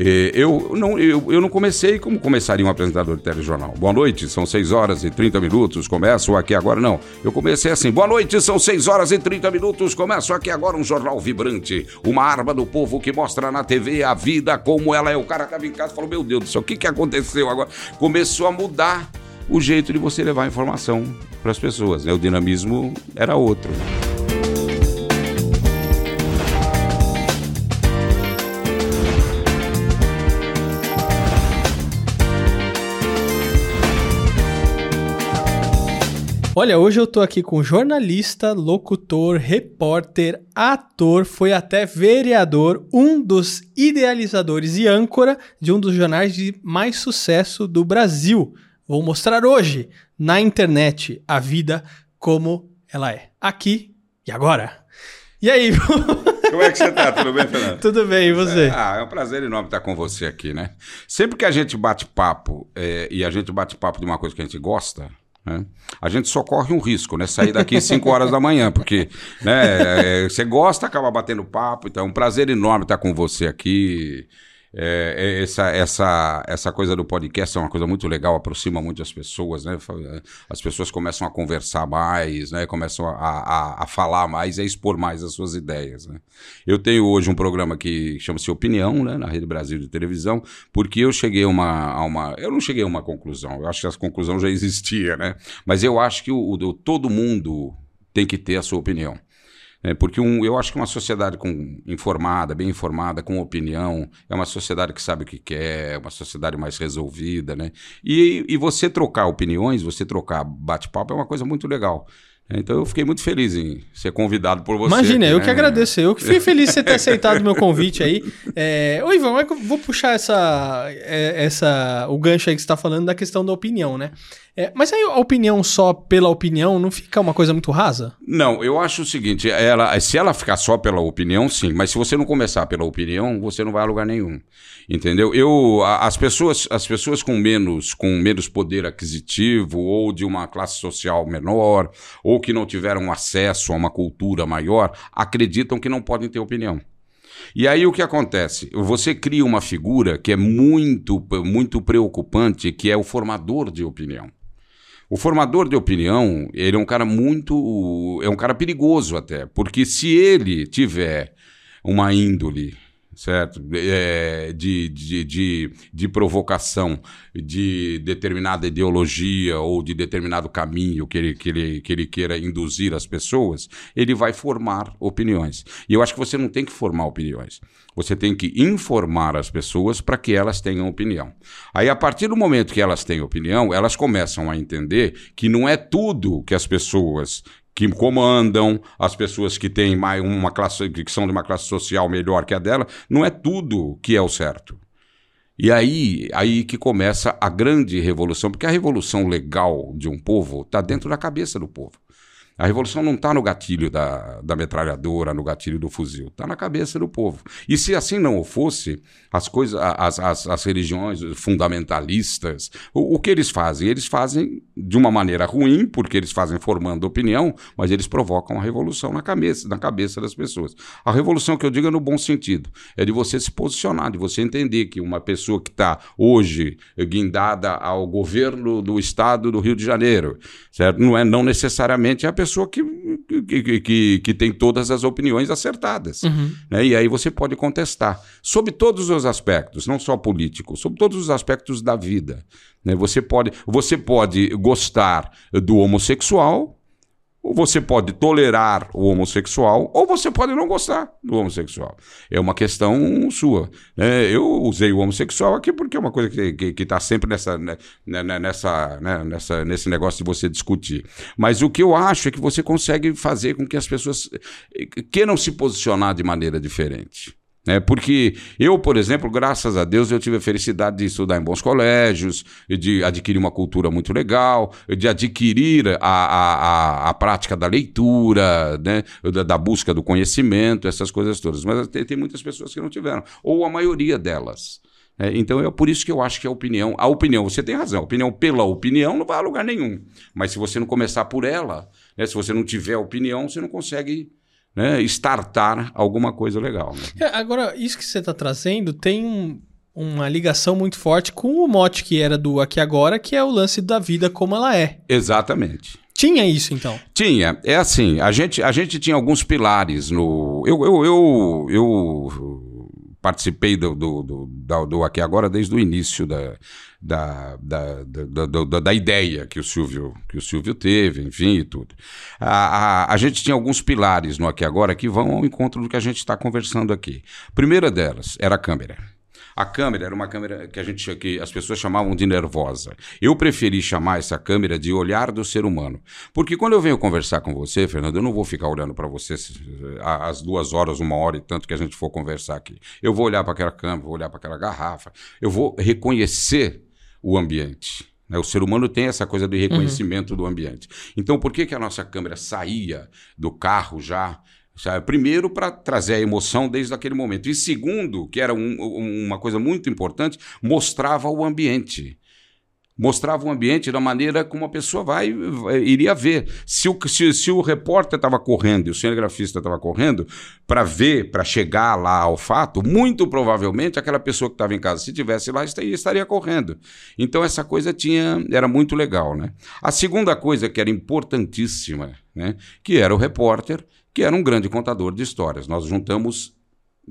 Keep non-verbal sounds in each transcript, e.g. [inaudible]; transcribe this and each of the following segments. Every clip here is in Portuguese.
É, eu, não, eu, eu não comecei como começaria um apresentador de telejornal. Boa noite, são 6 horas e 30 minutos, começo aqui agora. Não, eu comecei assim, boa noite, são 6 horas e 30 minutos, começo aqui agora um jornal vibrante, uma arma do povo que mostra na TV a vida como ela é. O cara estava em casa e falou, meu Deus do céu, o que, que aconteceu agora? Começou a mudar o jeito de você levar informação para as pessoas. Né? O dinamismo era outro. Olha, hoje eu tô aqui com jornalista, locutor, repórter, ator, foi até vereador, um dos idealizadores e âncora de um dos jornais de mais sucesso do Brasil. Vou mostrar hoje na internet a vida como ela é. Aqui e agora. E aí? [laughs] Como é que você tá? Tudo bem, Fernando? Tudo bem, e você? Ah, é um prazer enorme estar com você aqui, né? Sempre que a gente bate papo é, e a gente bate papo de uma coisa que a gente gosta, né? A gente só corre um risco, né? Sair daqui 5 horas da manhã, porque né, é, você gosta, acaba batendo papo. Então é um prazer enorme estar com você aqui. É, é, essa, essa, essa coisa do podcast é uma coisa muito legal, aproxima muito as pessoas, né? As pessoas começam a conversar mais, né? Começam a, a, a falar mais, a expor mais as suas ideias, né? Eu tenho hoje um programa que chama-se Opinião, né? Na Rede Brasil de Televisão, porque eu cheguei uma, a uma... Eu não cheguei a uma conclusão, eu acho que essa conclusão já existia, né? Mas eu acho que o, o todo mundo tem que ter a sua opinião. É, porque um, eu acho que uma sociedade com, informada, bem informada, com opinião, é uma sociedade que sabe o que quer, é uma sociedade mais resolvida, né? E, e você trocar opiniões, você trocar bate-papo é uma coisa muito legal. Então eu fiquei muito feliz em ser convidado por você. Imagina, aqui, eu né? que agradeço. Eu que fiquei feliz de você ter [laughs] aceitado o meu convite aí. É... Ô, Ivan, vou puxar essa, é, essa, o gancho aí que você está falando da questão da opinião, né? É, mas aí a opinião só pela opinião não fica uma coisa muito rasa? Não, eu acho o seguinte: ela, se ela ficar só pela opinião, sim. Mas se você não começar pela opinião, você não vai a lugar nenhum. Entendeu? Eu, as pessoas, as pessoas com menos, com menos poder aquisitivo ou de uma classe social menor ou que não tiveram acesso a uma cultura maior, acreditam que não podem ter opinião. E aí o que acontece? Você cria uma figura que é muito, muito preocupante, que é o formador de opinião. O formador de opinião, ele é um cara muito. é um cara perigoso até, porque se ele tiver uma índole certo? É, de, de, de, de, provocação de determinada ideologia ou de determinado caminho que ele, que, ele, que ele queira induzir as pessoas, ele vai formar opiniões. E eu acho que você não tem que formar opiniões. Você tem que informar as pessoas para que elas tenham opinião. Aí, a partir do momento que elas têm opinião, elas começam a entender que não é tudo que as pessoas que comandam, as pessoas que têm mais uma classe, que são de uma classe social melhor que a dela, não é tudo que é o certo. E aí, aí que começa a grande revolução, porque a revolução legal de um povo está dentro da cabeça do povo. A revolução não está no gatilho da, da metralhadora, no gatilho do fuzil, está na cabeça do povo. E se assim não fosse, as coisas, as, as, as religiões fundamentalistas, o, o, que eles fazem? Eles fazem de uma maneira ruim, porque eles fazem formando opinião, mas eles provocam a revolução na cabeça, na cabeça das pessoas. A revolução que eu digo é no bom sentido, é de você se posicionar, de você entender que uma pessoa que está hoje guindada ao governo do estado do Rio de Janeiro, certo? Não é não necessariamente a pessoa pessoa que, que, que, que tem todas as opiniões acertadas. Uhum. Né? E aí você pode contestar. Sobre todos os aspectos, não só políticos, sobre todos os aspectos da vida. Né? Você, pode, você pode gostar do homossexual ou você pode tolerar o homossexual, ou você pode não gostar do homossexual. É uma questão sua. Né? Eu usei o homossexual aqui porque é uma coisa que está tá sempre nessa, né, né, né, nessa, né, nessa, nesse negócio de você discutir. Mas o que eu acho é que você consegue fazer com que as pessoas queiram se posicionar de maneira diferente. Né? Porque eu, por exemplo, graças a Deus, eu tive a felicidade de estudar em bons colégios, de adquirir uma cultura muito legal, de adquirir a, a, a, a prática da leitura, né? da, da, busca do conhecimento, essas coisas todas. Mas tem, tem muitas pessoas que não tiveram, ou a maioria delas. É, então é por isso que eu acho que a opinião, a opinião, você tem razão, a opinião pela opinião não vai a lugar nenhum. Mas se você não começar por ela, né, se você não tiver opinião, você não consegue né, startar alguma coisa legal. Né? É, agora, isso que você está trazendo tem um, uma ligação muito forte com o mote que era do Aqui Agora, que é o lance da vida como ela é. Exatamente. Tinha isso, então? Tinha. É assim, a gente, a gente tinha alguns pilares no... Eu, eu, eu, eu participei do, do, do, do Aqui Agora desde o início da, da, da, da, da, ideia que o Silvio, que o Silvio teve, enfim, e tudo. A, a, a gente tinha alguns pilares no Aqui Agora que vão ao encontro do que a gente está conversando aqui. A primeira delas era a câmera. A câmera era uma câmera que a gente que as pessoas chamavam de nervosa. Eu preferi chamar essa câmera de olhar do ser humano, porque quando eu venho conversar com você, Fernando, eu não vou ficar olhando para você às duas horas, uma hora e tanto que a gente for conversar aqui. Eu vou olhar para aquela câmera, vou olhar para aquela garrafa, eu vou reconhecer o ambiente. Né? O ser humano tem essa coisa de reconhecimento uhum. do ambiente. Então, por que, que a nossa câmera saía do carro já Sabe? Primeiro, para trazer a emoção desde aquele momento. E segundo, que era um, uma coisa muito importante, mostrava o ambiente. Mostrava o ambiente da maneira como a pessoa vai, vai iria ver. Se o, se, se o repórter estava correndo e o cinegrafista estava correndo para ver, para chegar lá ao fato, muito provavelmente aquela pessoa que estava em casa, se tivesse lá, estaria, correndo. Então essa coisa tinha era muito legal. Né? A segunda coisa que era importantíssima, né, que era o repórter que era um grande contador de histórias. Nós juntamos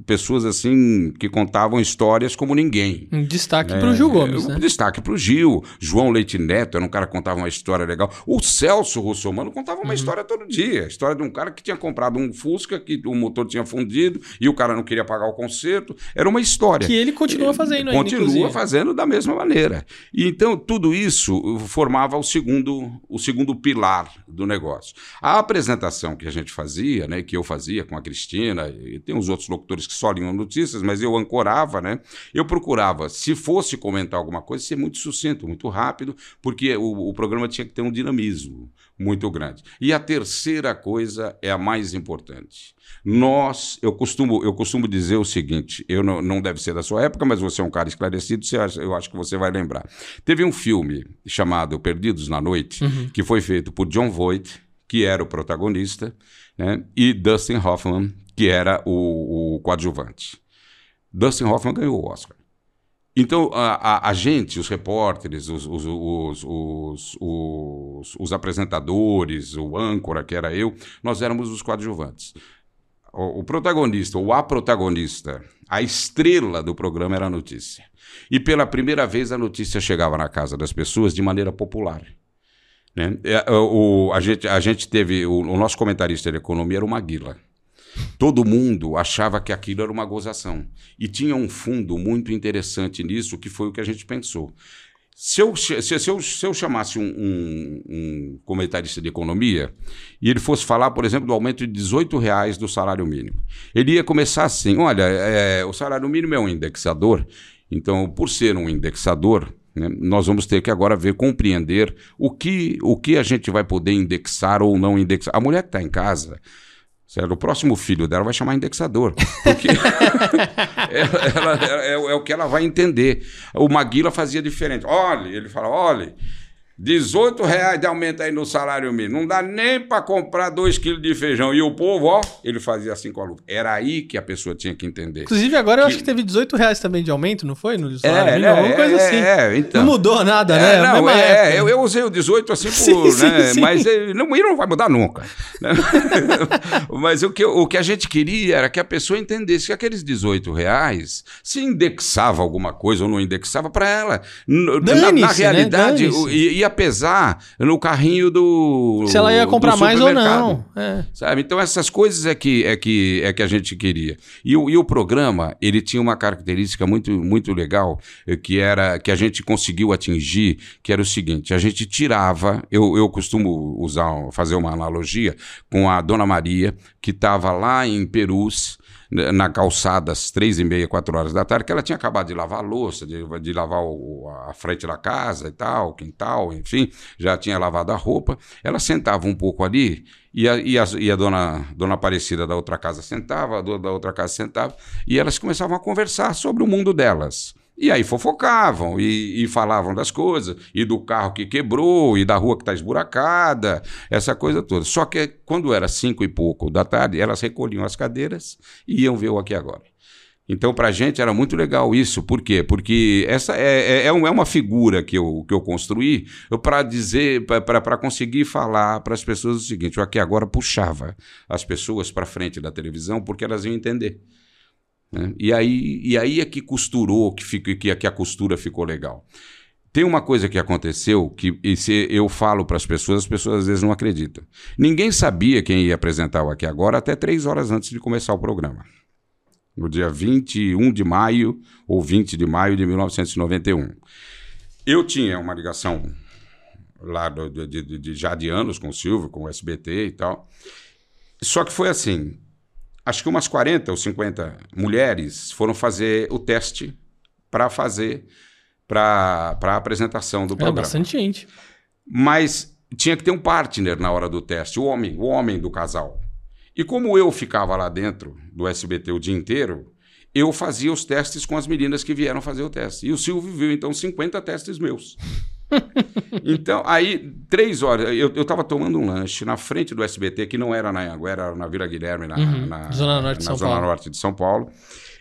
pessoas assim que contavam histórias como ninguém. Um destaque é, para o Gil Gomes, um né? Destaque para o Gil. João Leite Neto era um cara que contava uma história legal. O Celso Russomano contava uma uhum. história todo dia. A história de um cara que tinha comprado um Fusca, que o motor tinha fundido e o cara não queria pagar o conserto. Era uma história. Que ele continua fazendo ainda, Continua inclusive. fazendo da mesma maneira. E então tudo isso formava o segundo, o segundo pilar do negócio. A apresentação que a gente fazia, né, que eu fazia com a Cristina, e tem os outros locutores que só liam notícias, mas eu ancorava, né? Eu procurava, se fosse comentar alguma coisa, ser muito sucinto, muito rápido, porque o, o programa tinha que ter um dinamismo muito grande. E a terceira coisa é a mais importante. Nós, eu costumo, eu costumo dizer o seguinte: eu não, não deve ser da sua época, mas você é um cara esclarecido, você acha, eu acho que você vai lembrar. Teve um filme chamado Perdidos na Noite, uhum. que foi feito por John Voight, que era o protagonista, né, e Dustin Hoffman, que era o, o coadjuvante. Dustin Hoffman ganhou o Oscar. Então, a, a, a gente, os repórteres, os, os, os, os, apresentadores, o âncora, que era eu, nós éramos os coadjuvantes. O, o protagonista, ou a protagonista, a estrela do programa era a notícia. E pela primeira vez a notícia chegava na casa das pessoas de maneira popular. Né? É, o, a, gente, a gente teve. O, o nosso comentarista de economia era o Maguila. Todo mundo achava que aquilo era uma gozação. E tinha um fundo muito interessante nisso, que foi o que a gente pensou. Se eu, se, se eu, se eu chamasse um, um, um, comentarista de economia e ele fosse falar, por exemplo, do aumento de 18 reais do salário mínimo, ele ia começar assim: olha, é, o salário mínimo é um indexador, então, por ser um indexador, né, nós vamos ter que agora ver, compreender o que, o que a gente vai poder indexar ou não indexar. A mulher que está em casa Certo? O próximo filho dela vai chamar indexador. Porque [laughs] ela, ela, é, é, o que ela vai entender. O Maguila fazia diferente. Olhe, ele fala: olhe, 18 reais de aumento aí no salário mínimo. Não dá nem para comprar 2 quilos de feijão. E o povo, ó, ele fazia assim com a luva. Era aí que a pessoa tinha que entender. Inclusive, agora que... eu acho que teve 18 reais também de aumento, não foi? No salário é, mínimo? Alguma é, coisa é, assim. É, então. Não mudou nada, é, né? Não, é, eu, eu, usei o 18 assim [laughs] por. Sim, né? Sim. Mas ele não, ele não vai mudar nunca. [laughs] Mas o que, o que a gente queria era que a pessoa entendesse que aqueles 18 reais, se indexava alguma coisa ou não indexava para ela. Na, na né? realidade, né? e, e apesar no carrinho do. Se ela ia comprar mais ou não. É. Sabe? Então, essas coisas é que, é que, é que a gente queria. E o, e o programa, ele tinha uma característica muito, muito legal, eh, que era que a gente conseguiu atingir, que era o seguinte: a gente tirava, eu, eu costumo usar, fazer uma analogia com a Dona Maria, que estava lá em Perus na calçada às três e meia, quatro horas da tarde, que ela tinha acabado de lavar a louça, de, de lavar o, a frente da casa e tal, quintal, enfim, já tinha lavado a roupa. Ela sentava um pouco ali e a, e a, e a dona, dona Aparecida da outra casa sentava, a dona da outra casa sentava, e elas começavam a conversar sobre o mundo delas. E aí fofocavam e, e, falavam das coisas, e do carro que quebrou, e da rua que está esburacada, essa coisa toda. Só que quando era cinco e pouco da tarde, elas recolhiam as cadeiras e iam ver o aqui agora. Então, para a gente era muito legal isso. Por quê? Porque essa é, é, é uma figura que eu, que eu construí para dizer, para conseguir falar para as pessoas o seguinte: eu aqui agora puxava as pessoas para frente da televisão porque elas iam entender. Né? E, aí, e aí é que costurou, que, fico, que, que a costura ficou legal. Tem uma coisa que aconteceu que se eu falo para as pessoas, as pessoas às vezes não acreditam. Ninguém sabia quem ia apresentar o Aqui Agora até três horas antes de começar o programa no dia 21 de maio ou 20 de maio de 1991. Eu tinha uma ligação lá de, de, de, já de anos com o Silvio, com o SBT e tal. Só que foi assim, acho que umas 40 ou 50 mulheres foram fazer o teste para fazer para a apresentação do é, programa. bastante gente. Mas tinha que ter um partner na hora do teste, o homem, o homem do casal. E como eu ficava lá dentro do SBT o dia inteiro, eu fazia os testes com as meninas que vieram fazer o teste. E o Silvio viu, então, 50 testes meus. [laughs] então, aí, três horas, eu estava tomando um lanche na frente do SBT, que não era na Anhanguera, era na Vila Guilherme, na, uhum, na Zona Norte, de São, Zona Paulo. Norte de São Paulo.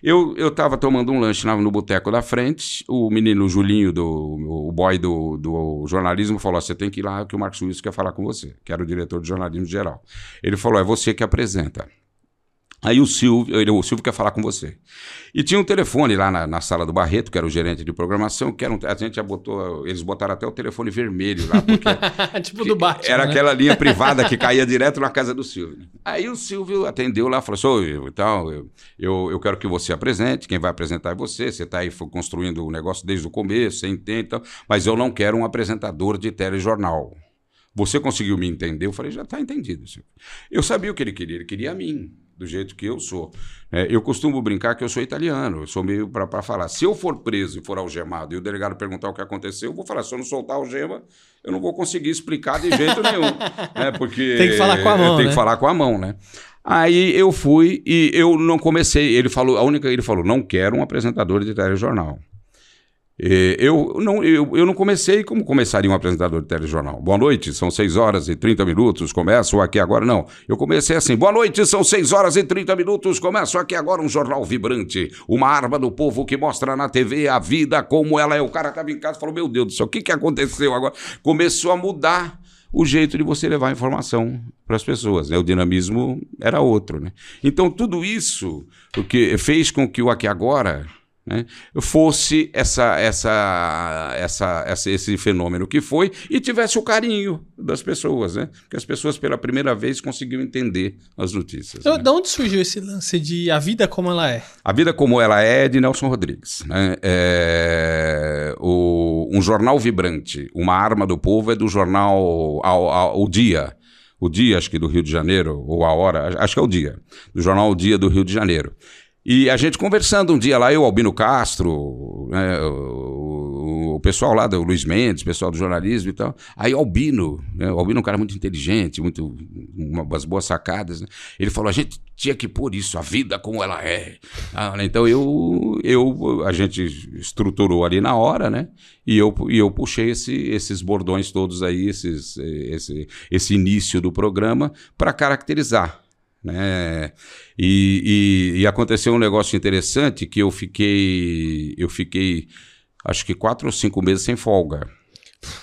Eu, eu tava tomando um lanche no boteco da frente, o menino Julinho, do, o boy do, do jornalismo, falou: Você tem que ir lá que o Marcos Wilson quer falar com você, que era o diretor de jornalismo geral. Ele falou: É você que apresenta. Aí o Silvio, ele, o Silvio quer falar com você. E tinha um telefone lá na, na, sala do Barreto, que era o gerente de programação, que era um, a gente já botou, eles botaram até o telefone vermelho lá, porque [laughs] tipo do Batman, era né? aquela linha [laughs] privada que caía direto na casa do Silvio. Aí o Silvio atendeu lá, falou assim, então, eu, eu, eu quero que você apresente, quem vai apresentar é você, você está aí construindo o negócio desde o começo, você entende, então, mas eu não quero um apresentador de telejornal. Você conseguiu me entender? Eu falei, já está entendido. Silvio. Eu sabia o que ele queria, ele queria a mim do jeito que eu sou. É, eu costumo brincar que eu sou italiano, eu sou meio para falar. Se eu for preso e for algemado e o delegado perguntar o que aconteceu, eu vou falar: se eu não soltar a algema, eu não vou conseguir explicar de jeito nenhum. [laughs] né? Porque tem que falar com a mão. Tem né? que falar com a mão, né? Aí eu fui e eu não comecei. Ele falou, a única ele falou: não quero um apresentador de telejornal. Eu não, eu, eu não comecei como começaria um apresentador de telejornal. Boa noite, são 6 horas e 30 minutos, começo aqui agora. Não, eu comecei assim: boa noite, são 6 horas e 30 minutos, começo aqui agora um jornal vibrante, uma arma do povo que mostra na TV a vida como ela é. O cara estava em casa e falou: meu Deus do céu, o que, que aconteceu agora? Começou a mudar o jeito de você levar informação para as pessoas. Né? O dinamismo era outro. Né? Então, tudo isso o que fez com que o Aqui Agora né, fosse essa, essa, essa, essa, esse fenômeno que foi e tivesse o carinho das pessoas, né? Que as pessoas pela primeira vez conseguiam entender as notícias. Então, né? De onde surgiu esse lance de a vida como ela é? A vida como ela é de Nelson Rodrigues. Né? É, o, um jornal vibrante, uma arma do povo é do jornal ao, ao, O Dia. O Dia, acho que do Rio de Janeiro, ou a Hora, acho que é o Dia, do jornal O Dia do Rio de Janeiro. E a gente conversando um dia lá, eu, Albino Castro, né, o, o, pessoal lá do Luiz Mendes, o pessoal do jornalismo e tal. Aí Albino, né, o Albino é um cara muito inteligente, muito, umas boas sacadas. Né? Ele falou: a gente tinha que pôr isso, a vida como ela é. Ah, né, então eu, eu, a gente estruturou ali na hora, né? E eu, e eu puxei esse, esses bordões todos aí, esses, esse, esse início do programa, para caracterizar. Né? E, e, e, aconteceu um negócio interessante que eu fiquei, eu fiquei, acho que quatro ou cinco meses sem folga,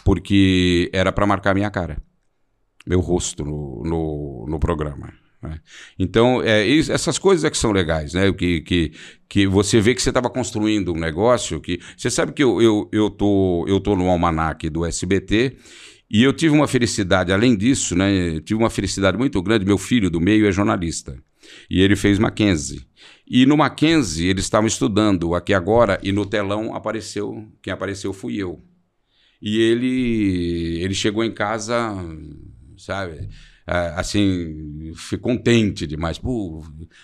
porque era para marcar minha cara, meu rosto no, no, no programa. Né? Então, é, essas coisas é que são legais, né? Que, que, que você vê que você estava construindo um negócio que. Você sabe que eu, eu, eu, tô, eu tô no almanac do SBT e eu tive uma felicidade, além disso, né? Tive uma felicidade muito grande. Meu filho do meio é jornalista. E ele fez Mackenzie. E no Mackenzie eles estavam estudando aqui agora, e no telão apareceu. Quem apareceu fui eu. E ele, ele chegou em casa, sabe? É, assim, fui contente demais. Pô,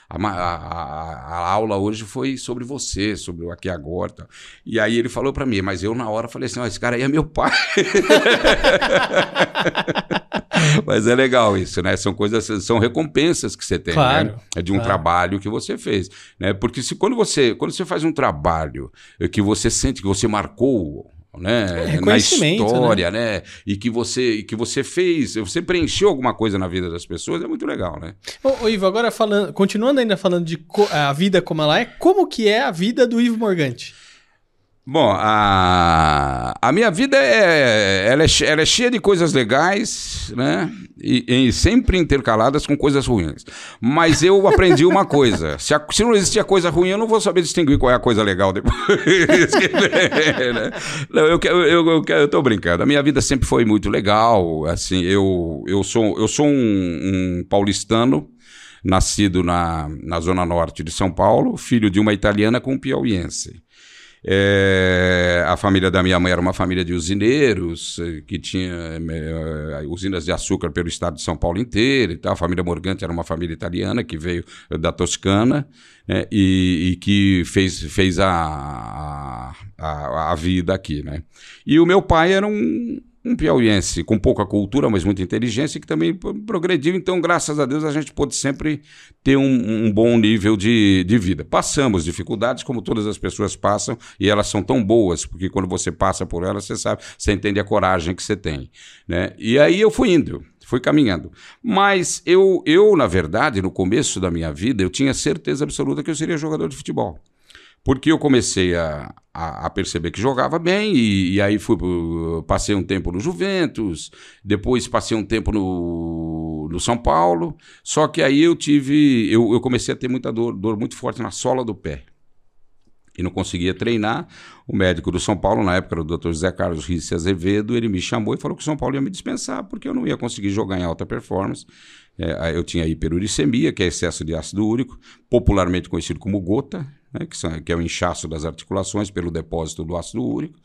a, a, a, aula hoje foi sobre você, sobre o aqui agora. Tal. E aí ele falou para mim, mas eu na hora falei assim: oh, esse cara aí é meu pai. [laughs] mas é legal isso, né? São coisas, são recompensas que você tem, claro, né? É de um claro. trabalho que você fez, né? Porque se quando você, quando você faz um trabalho que você sente que você marcou né? É, na história, né? né? E que você, que você fez, você preencheu alguma coisa na vida das pessoas, é muito legal, né? Ô, ô Ivo, agora falando, continuando ainda falando de a vida como ela é, como que é a vida do Ivo Morgante? Bom, a, a minha vida é ela, é ela é cheia de coisas legais, né? E, e, sempre intercaladas com coisas ruins. Mas eu aprendi uma coisa: [laughs] se, a, se, não existia coisa ruim, eu não vou saber distinguir qual é a coisa legal depois. [laughs] né? não, eu, eu, eu, eu, tô brincando. A minha vida sempre foi muito legal. Assim, eu, eu sou, eu sou um, um paulistano nascido na, na zona norte de São Paulo, filho de uma italiana com um piauiense. É, a família da minha mãe era uma família de usineiros, eh, que tinha é, usinas de açúcar pelo estado de São Paulo inteiro e tal. A família Morgante era uma família italiana que veio da Toscana né, e, e, que fez, fez a, a, a, vida aqui. Né? E o meu pai era um, um piauiense com pouca cultura, mas muita inteligência, que também progrediu. Então, graças a Deus, a gente pôde sempre ter um, um, bom nível de, de vida. Passamos dificuldades, como todas as pessoas passam, e elas são tão boas, porque quando você passa por elas, você sabe, você entende a coragem que você tem. Né? E aí eu fui indo. Fui caminhando. Mas eu, eu, na verdade, no começo da minha vida, eu tinha certeza absoluta que eu seria jogador de futebol. Porque eu comecei a, a, a perceber que jogava bem, e, e, aí fui, passei um tempo no Juventus, depois passei um tempo no, no São Paulo. Só que aí eu tive. Eu, eu comecei a ter muita dor, dor muito forte na sola do pé e não conseguia treinar. O médico do São Paulo, na época, era o Dr. José Carlos Risse Azevedo, ele me chamou e falou que o São Paulo ia me dispensar porque eu não ia conseguir jogar em alta performance. É, eu tinha hiperuricemia, que é excesso de ácido úrico, popularmente conhecido como gota, né, que, são, que, é o inchaço das articulações pelo depósito do ácido úrico,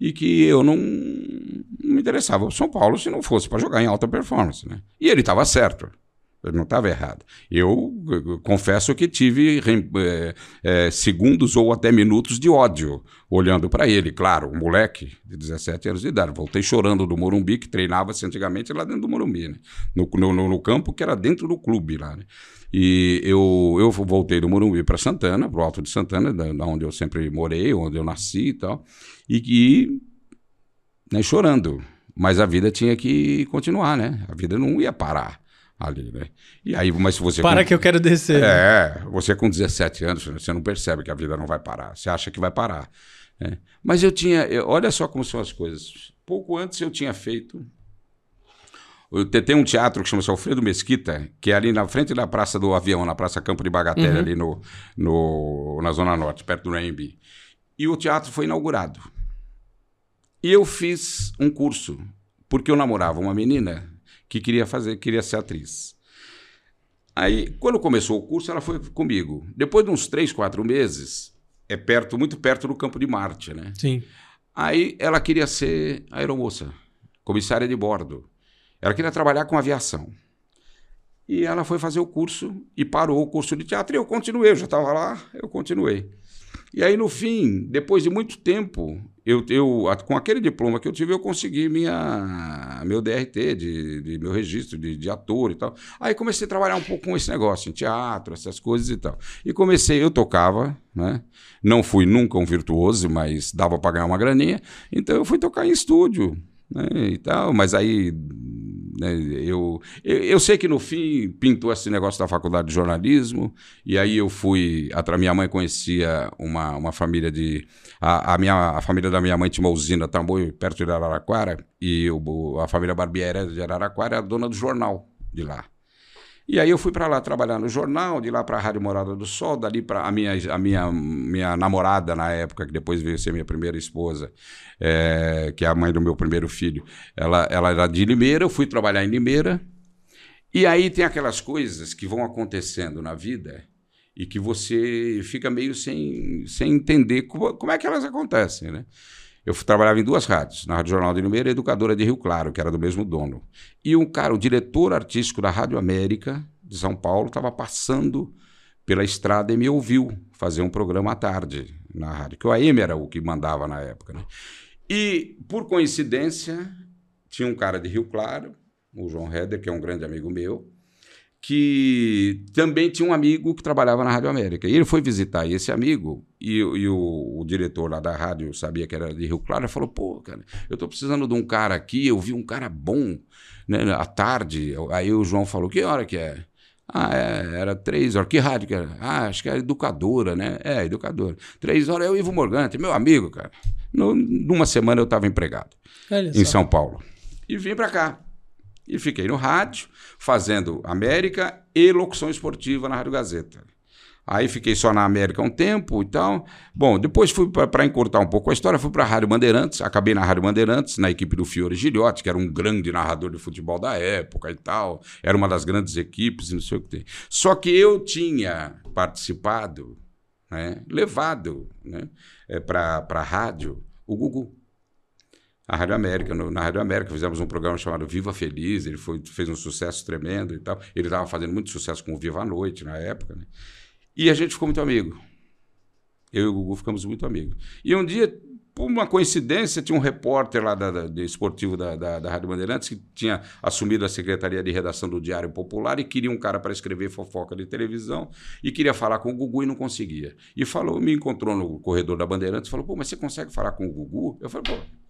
e que eu não, não me interessava o São Paulo se não fosse para jogar em alta performance. Né? E ele estava certo. Ele não estava errado. Eu, eu, confesso que tive é, é, segundos ou até minutos de ódio olhando para ele. Claro, um moleque de 17 anos de idade. Voltei chorando do Morumbi, que treinava-se antigamente lá dentro do Morumbi, né? no, no, no, campo que era dentro do clube lá. Né? E eu, eu voltei do Morumbi para Santana, para o Alto de Santana, da, da, onde eu sempre morei, onde eu nasci e tal, e, e né, chorando. Mas a vida tinha que continuar, né? A vida não ia parar ali, né? E aí, mas se você. Para com... que eu quero descer. É, você com 17 anos, você não percebe que a vida não vai parar. Você acha que vai parar. Né? Mas eu tinha. Eu, olha só como são as coisas. Pouco antes eu tinha feito. Eu, tem um teatro que chama-se Alfredo Mesquita, que é ali na frente da Praça do Avião, na Praça Campo de Bagatelle, uhum. ali no, no, na Zona Norte, perto do Rainby. E o teatro foi inaugurado. E eu fiz um curso, porque eu namorava uma menina que queria fazer, queria ser atriz. Aí, quando começou o curso, ela foi comigo. Depois de uns três, quatro meses, é perto, muito perto do campo de Marte, né? Sim. Aí ela queria ser aeromoça, comissária de bordo. Ela queria trabalhar com aviação. E ela foi fazer o curso e parou o curso de teatro. E eu continuei, eu já estava lá, eu continuei. E aí, no fim, depois de muito tempo, eu, eu, com aquele diploma que eu tive, eu consegui minha, meu DRT, de, de meu registro de, de, ator e tal. Aí comecei a trabalhar um pouco com esse negócio, em teatro, essas coisas e tal. E comecei, eu tocava, né? Não fui nunca um virtuoso, mas dava para ganhar uma graninha. Então eu fui tocar em estúdio, né? E tal, mas aí né? Eu, eu, eu, sei que no fim pintou esse negócio da faculdade de jornalismo, e aí eu fui. A minha mãe conhecia uma, uma família de. A, a, minha, a família da minha mãe tinha uma usina tambor perto de Araraquara, e o, a família Barbieri de Araraquara era dona do jornal de lá. E aí eu fui para lá trabalhar no jornal, de lá para a Rádio Morada do Sol, dali para a minha, a minha, minha namorada na época, que depois veio ser minha primeira esposa, é, que é a mãe do meu primeiro filho, ela, ela era de Limeira, eu fui trabalhar em Limeira. E aí tem aquelas coisas que vão acontecendo na vida e que você fica meio sem, sem entender como, como é que elas acontecem, né? Eu trabalhava em duas rádios, na Rádio Jornal de Limeira e Educadora de Rio Claro, que era do mesmo dono. E um cara, o diretor artístico da Rádio América de São Paulo, estava passando pela estrada e me ouviu fazer um programa à tarde na rádio, que o AM era o que mandava na época. Né? E, por coincidência, tinha um cara de Rio Claro, o João Heder, que é um grande amigo meu, que também tinha um amigo que trabalhava na Rádio América. E ele foi visitar esse amigo, e, e o, o, diretor lá da rádio sabia que era de Rio Claro, falou: pô, cara, eu tô precisando de um cara aqui, eu vi um cara bom né, à tarde. Aí o João falou: que hora que é? Ah, é, era três horas. Que rádio que era? Ah, acho que era educadora, né? É, educadora. Três horas, eu, Ivo Morgante, meu amigo, cara. No, numa semana eu estava empregado Olha em só. São Paulo. E vim para cá. E fiquei no rádio, fazendo América e locução esportiva na Rádio Gazeta. Aí fiquei só na América um tempo e tal. Bom, depois fui para encurtar um pouco a história, fui para a Rádio Bandeirantes, acabei na Rádio Bandeirantes, na equipe do Fiore Gilhote, que era um grande narrador de futebol da época e tal. Era uma das grandes equipes e não sei o que tem. Só que eu tinha participado, né, levado né, é, para a rádio o Gugu a Rádio América. No, na Rádio América fizemos um programa chamado Viva Feliz, ele foi, fez um sucesso tremendo e tal. Ele estava fazendo muito sucesso com o Viva a Noite na época, né? E a gente ficou muito amigo. Eu e o Gugu ficamos muito amigos. E um dia, por uma coincidência, tinha um repórter lá da, da, esportivo da, da, da, Rádio Bandeirantes que tinha assumido a secretaria de redação do Diário Popular e queria um cara para escrever fofoca de televisão e queria falar com o Gugu e não conseguia. E falou, me encontrou no corredor da Bandeirantes e falou: pô, mas você consegue falar com o Gugu? Eu falei: pô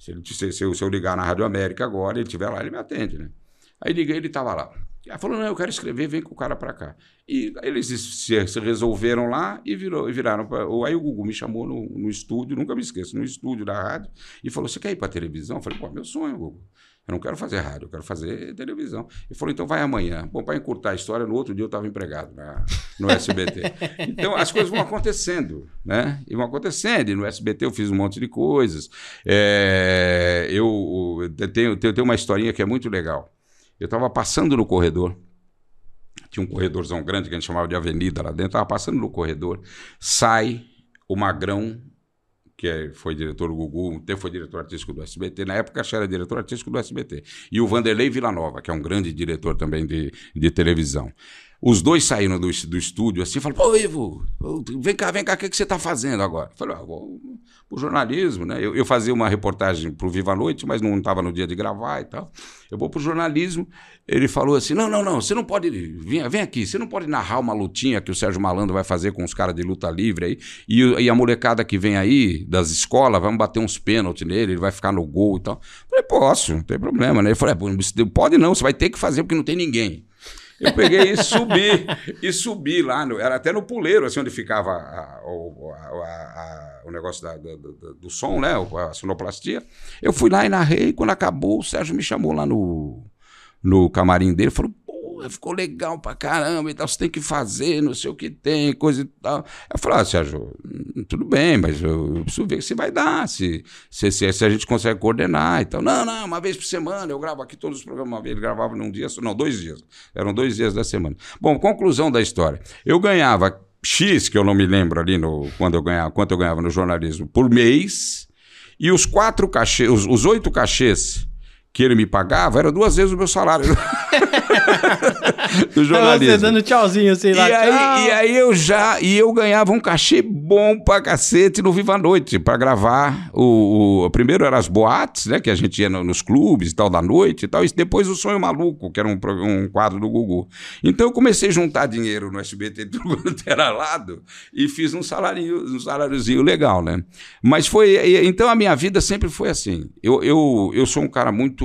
se, ele, se, se, eu, se eu ligar na Rádio América agora, ele estiver lá, ele me atende, né? Aí liguei, ele estava lá. Aí falou, não, eu quero escrever, vem com o cara para cá. E eles se, se, resolveram lá e, virou, viraram. Pra, aí o Gugu me chamou no, no estúdio, nunca me esqueço, no estúdio da rádio, e falou, você quer ir para televisão? Eu falei, pô, meu sonho, Gugu. Eu não quero fazer rádio, eu quero fazer televisão. Ele falou, então vai amanhã. Bom, para encurtar a história, no outro dia eu estava empregado na, no SBT. [laughs] então as coisas vão acontecendo, né? E vão acontecendo. E no SBT eu fiz um monte de coisas. É, eu, eu tenho, tenho, tenho uma historinha que é muito legal. Eu estava passando no corredor, tinha um corredorzão grande que a gente chamava de avenida lá dentro, estava passando no corredor, sai o magrão que é, foi diretor do Gugu, até foi diretor artístico do SBT, na época já era diretor artístico do SBT. E o Vanderlei Villanova, que é um grande diretor também de, de televisão. Os dois saíram do, do estúdio assim e falaram: Pô, Ivo, vem cá, vem cá, o que, que você está fazendo agora? Eu falei: ah, vou pro jornalismo, né? Eu, eu fazia uma reportagem pro Viva a Noite, mas não estava no dia de gravar e tal. Eu vou pro jornalismo. Ele falou assim: Não, não, não, você não pode. Vem, vem aqui, você não pode narrar uma lutinha que o Sérgio Malandro vai fazer com os caras de luta livre aí. E, e a molecada que vem aí das escolas, vamos bater uns pênaltis nele, ele vai ficar no gol e tal. Eu falei: Posso, não tem problema, né? Ele falou: é, Pode não, você vai ter que fazer porque não tem ninguém. Eu peguei e subi, e subi lá, no, era até no puleiro, assim, onde ficava a, a, a, o negócio da, da, do, do som, né, a sonoplastia. Eu fui lá e narrei, e quando acabou, o Sérgio me chamou lá no, no camarim dele, falou, ficou legal pra caramba e tal, você tem que fazer, não sei o que tem, coisa e tal. Eu falei, ah, Sérgio, hum, tudo bem, mas eu, eu preciso ver se vai dar, se, se, se, se, a gente consegue coordenar e tal. Não, não, uma vez por semana, eu gravo aqui todos os programas uma vez, ele gravava num dia, não, dois dias, eram dois dias da semana. Bom, conclusão da história, eu ganhava X, que eu não me lembro ali no, quando eu ganhava, quanto eu ganhava no jornalismo, por mês, e os quatro cachês, os, os oito cachês que ele me pagava era duas vezes o meu salário. [laughs] do jornalismo. Você dando tchauzinho assim lá. E aí, e aí eu já. E eu ganhava um cachê bom pra cacete no Viva a Noite, pra gravar. O, o primeiro eram as boates, né? Que a gente ia no, nos clubes e tal, da noite e tal. E depois o Sonho Maluco, que era um, um quadro do Gugu. Então eu comecei a juntar dinheiro no SBT [laughs] quanto era lado e fiz um salário, um saláriozinho legal, né? Mas foi. Então a minha vida sempre foi assim. Eu, eu, eu sou um cara muito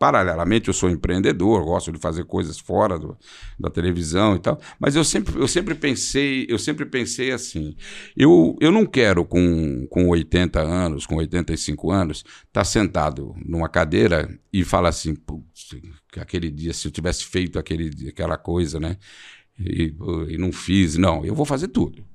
Paralelamente, eu sou empreendedor, gosto de fazer coisas fora do, da televisão e tal, mas eu sempre, eu sempre pensei, eu sempre pensei assim, eu, eu não quero com, com 80 anos, com 85 anos, estar tá sentado numa cadeira e falar assim, aquele dia, se eu tivesse feito aquele, aquela coisa, né, e, e não fiz, não, eu vou fazer tudo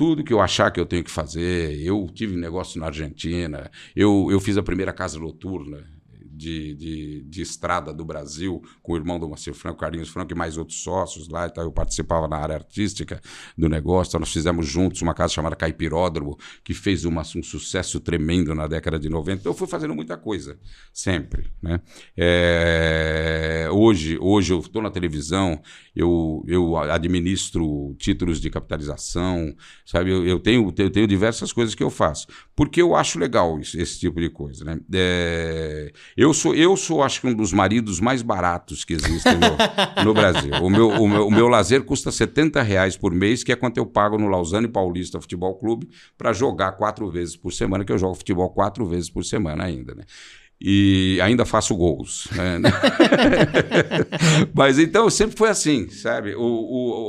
tudo que eu achar que eu tenho que fazer. Eu tive negócio na Argentina, eu, eu fiz a primeira casa noturna de, de, de, estrada do Brasil, com o irmão do Marcelo Franco, Carlinhos Franco e mais outros sócios lá. Então eu participava na área artística do negócio. Então nós fizemos juntos uma casa chamada Caipiródromo, que fez uma, um sucesso tremendo na década de 90. Então eu fui fazendo muita coisa, sempre. Né? É, hoje, hoje eu estou na televisão, eu, eu administro títulos de capitalização, sabe? Eu, eu, tenho, eu tenho diversas coisas que eu faço, porque eu acho legal isso, esse tipo de coisa. Né? É, eu Eu sou, eu sou, acho que, um dos maridos mais baratos que existem no, [laughs] no Brasil. O meu, o, meu, o meu lazer custa 70 reais por mês, que é quanto eu pago no Lausanne Paulista Futebol Clube para jogar quatro vezes por semana, que eu jogo futebol quatro vezes por semana ainda, né? e ainda faço gols. Né? [laughs] Mas então sempre foi assim, sabe? O,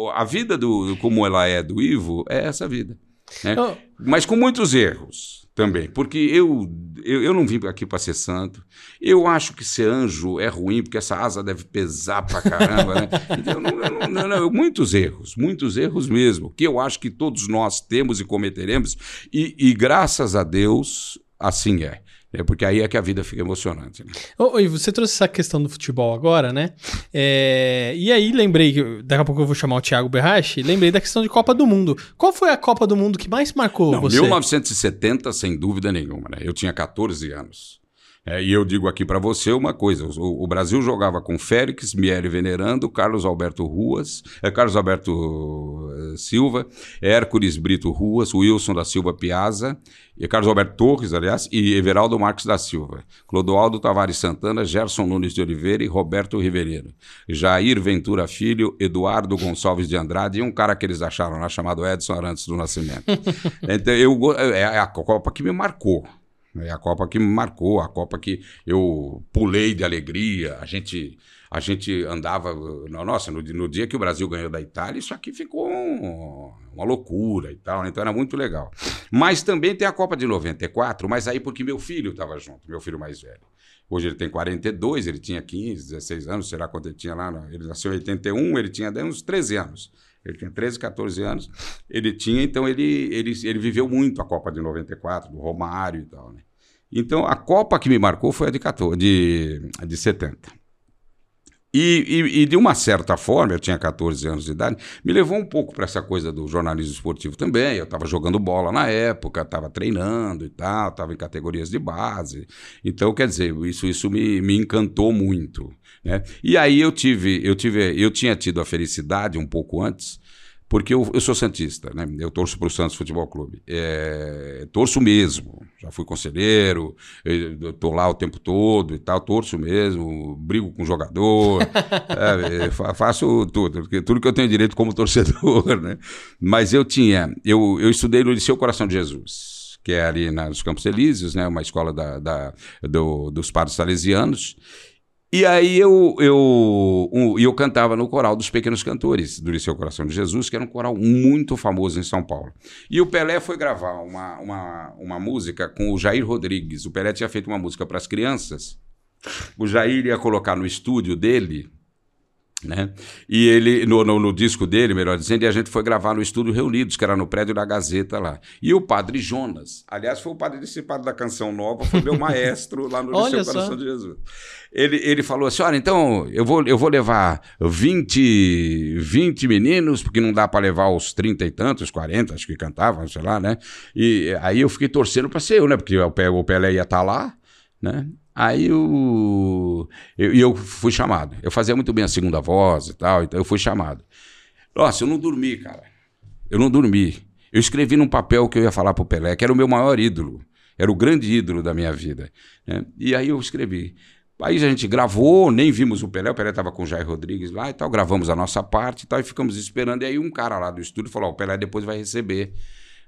o, a vida do como ela é do Ivo é essa vida. Né? Oh. Mas com muitos erros também, porque eu, eu, eu não vim aqui para ser santo. Eu acho que ser anjo é ruim, porque essa asa deve pesar pra caramba. Né? [laughs] Então, não, não, não, não, muitos erros, muitos erros mesmo, que eu acho que todos nós temos e cometeremos, e, e graças a Deus assim é. É porque aí é que a vida fica emocionante. Né? Você trouxe essa questão do futebol agora, né? É... E aí lembrei, que daqui a pouco eu vou chamar o Thiago Berrache, lembrei da questão de Copa do Mundo. Qual foi a Copa do Mundo que mais marcou Não, você? 1970, sem dúvida nenhuma, né? Eu tinha 14 anos. É, e eu digo aqui para você uma coisa: o, o, Brasil jogava com Félix, Miele Venerando, Carlos Alberto Ruas, é, Carlos Alberto uh, Silva, Hércules Brito Ruas, Wilson da Silva Piazza, e Carlos Alberto Torres, aliás, e Everaldo Marques da Silva, Clodoaldo Tavares Santana, Gerson Nunes de Oliveira e Roberto Ribeiro, Jair Ventura Filho, Eduardo Gonçalves de Andrade e um cara que eles acharam lá chamado Edson Arantes do Nascimento. [laughs] então, eu, é, é a Copa que me marcou. É a Copa que me marcou, a Copa que eu pulei de alegria. A gente, a gente andava. Nossa, no, no dia que o Brasil ganhou da Itália, isso aqui ficou um, uma loucura e tal. Né? Então era muito legal. Mas também tem a Copa de 94, mas aí porque meu filho estava junto, meu filho mais velho. Hoje ele tem 42, ele tinha 15, 16 anos, será quanto ele tinha lá? Ele nasceu em 81, ele tinha uns 13 anos. Ele tinha 13, 14 anos. Ele tinha, então ele, ele, ele viveu muito a Copa de 94, do Romário e tal, né? Então, a Copa que me marcou foi a de, 14, de, de 70. E, e, e, de uma certa forma, eu tinha 14 anos de idade, me levou um pouco para essa coisa do jornalismo esportivo também. Eu estava jogando bola na época, estava treinando e tal, estava em categorias de base. Então, quer dizer, isso, isso me, me encantou muito. Né? E aí eu tive, eu tive, eu tinha tido a felicidade um pouco antes porque eu, eu sou santista, né? Eu torço para o Santos Futebol Clube. É, torço mesmo. Já fui conselheiro, estou lá o tempo todo e tal, torço mesmo, brigo com o jogador, [laughs] é, faço tudo, tudo que eu tenho direito como torcedor, [laughs] né? Mas eu tinha, eu, eu estudei no Liceu Coração de Jesus que é ali nos Campos Elíseos, né, uma escola da, da do, dos padres salesianos, e aí eu, eu, um, eu cantava no coral dos Pequenos Cantores, do Liceu Coração de Jesus, que era um coral muito famoso em São Paulo. E o Pelé foi gravar uma, uma, uma música com o Jair Rodrigues. O Pelé tinha feito uma música para as crianças. O Jair ia colocar no estúdio dele né? E ele, no, no, no, disco dele, melhor dizendo, e a gente foi gravar no estúdio Reunidos, que era no prédio da Gazeta lá. E o padre Jonas, aliás, foi o padre discipado da Canção Nova, foi meu maestro lá no [laughs] Liceu Coração de Jesus. Ele, ele falou assim: olha, então eu vou, eu vou levar 20, 20 meninos, porque não dá para levar os 30 e tantos, 40, acho que cantavam, sei lá, né? E aí eu fiquei torcendo para ser eu, né? Porque o Pelé ia estar tá lá, né? Aí eu, eu, eu fui chamado. Eu fazia muito bem a segunda voz e tal, então eu fui chamado. Nossa, eu não dormi, cara. Eu não dormi. Eu escrevi num papel que eu ia falar pro Pelé, que era o meu maior ídolo. Era o grande ídolo da minha vida. Né? E aí eu escrevi. Aí a gente gravou, nem vimos o Pelé, o Pelé estava com o Jair Rodrigues lá e tal, gravamos a nossa parte e tal, e ficamos esperando. E aí um cara lá do estúdio falou: o Pelé depois vai receber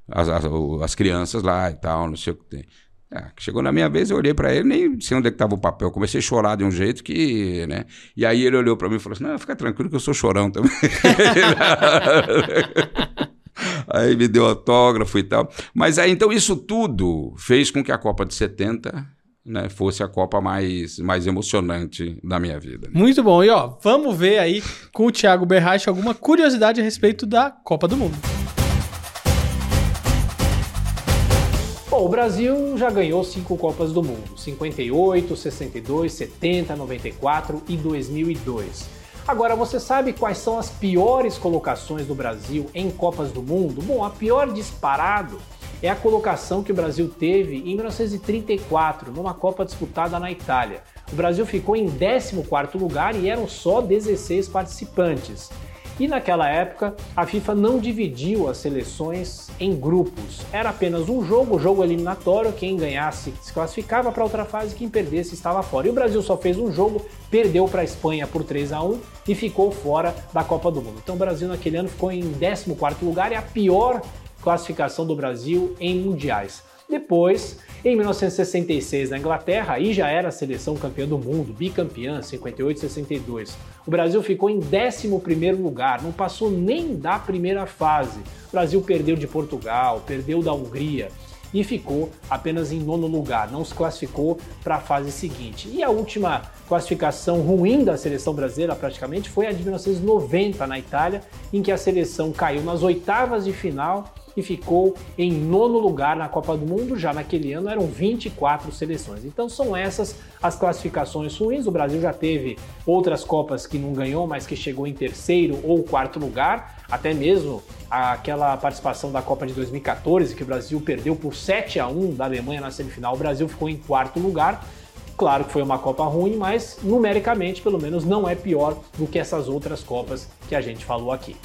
as, as, as crianças lá e tal, não sei o que tem. É, chegou na minha vez, eu olhei para ele, nem sei onde é que estava o papel. Comecei a chorar de um jeito que, né? E aí ele olhou para mim e falou assim: Não, fica tranquilo que eu sou chorão também. [laughs] aí me deu autógrafo e tal. Mas aí, então, isso tudo fez com que a Copa de 70 né, fosse a Copa mais, mais emocionante da minha vida. Muito bom. E ó, vamos ver aí com o Thiago Berrache alguma curiosidade a respeito da Copa do Mundo. Bom, o Brasil já ganhou cinco Copas do Mundo: 58, 62, 70, 94 e 2002. Agora, você sabe quais são as piores colocações do Brasil em Copas do Mundo? Bom, a pior disparado é a colocação que o Brasil teve em 1934, numa Copa disputada na Itália. O Brasil ficou em 14º lugar e eram só 16 participantes. E naquela época, a FIFA não dividiu as seleções em grupos. Era apenas um jogo, jogo eliminatório, quem ganhasse se classificava para outra fase, quem perdesse estava fora. E o Brasil só fez um jogo, perdeu para a Espanha por 3 a 1 e ficou fora da Copa do Mundo. Então o Brasil naquele ano ficou em 14º lugar e a pior classificação do Brasil em mundiais. Depois, em 1966, na Inglaterra, aí já era a seleção campeã do mundo, bicampeã, 58 62. O Brasil ficou em 11º lugar, não passou nem da primeira fase. O Brasil perdeu de Portugal, perdeu da Hungria e ficou apenas em nono lugar, não se classificou para a fase seguinte. E a última classificação ruim da seleção brasileira praticamente foi a de 1990 na Itália, em que a seleção caiu nas oitavas de final e ficou em nono lugar na Copa do Mundo. Já naquele ano eram 24 seleções. Então são essas as classificações ruins. O Brasil já teve outras Copas que não ganhou, mas que chegou em terceiro ou quarto lugar. Até mesmo aquela participação da Copa de 2014, que o Brasil perdeu por 7 a 1 da Alemanha na semifinal. O Brasil ficou em quarto lugar. Claro que foi uma Copa ruim, mas numericamente, pelo menos, não é pior do que essas outras Copas que a gente falou aqui.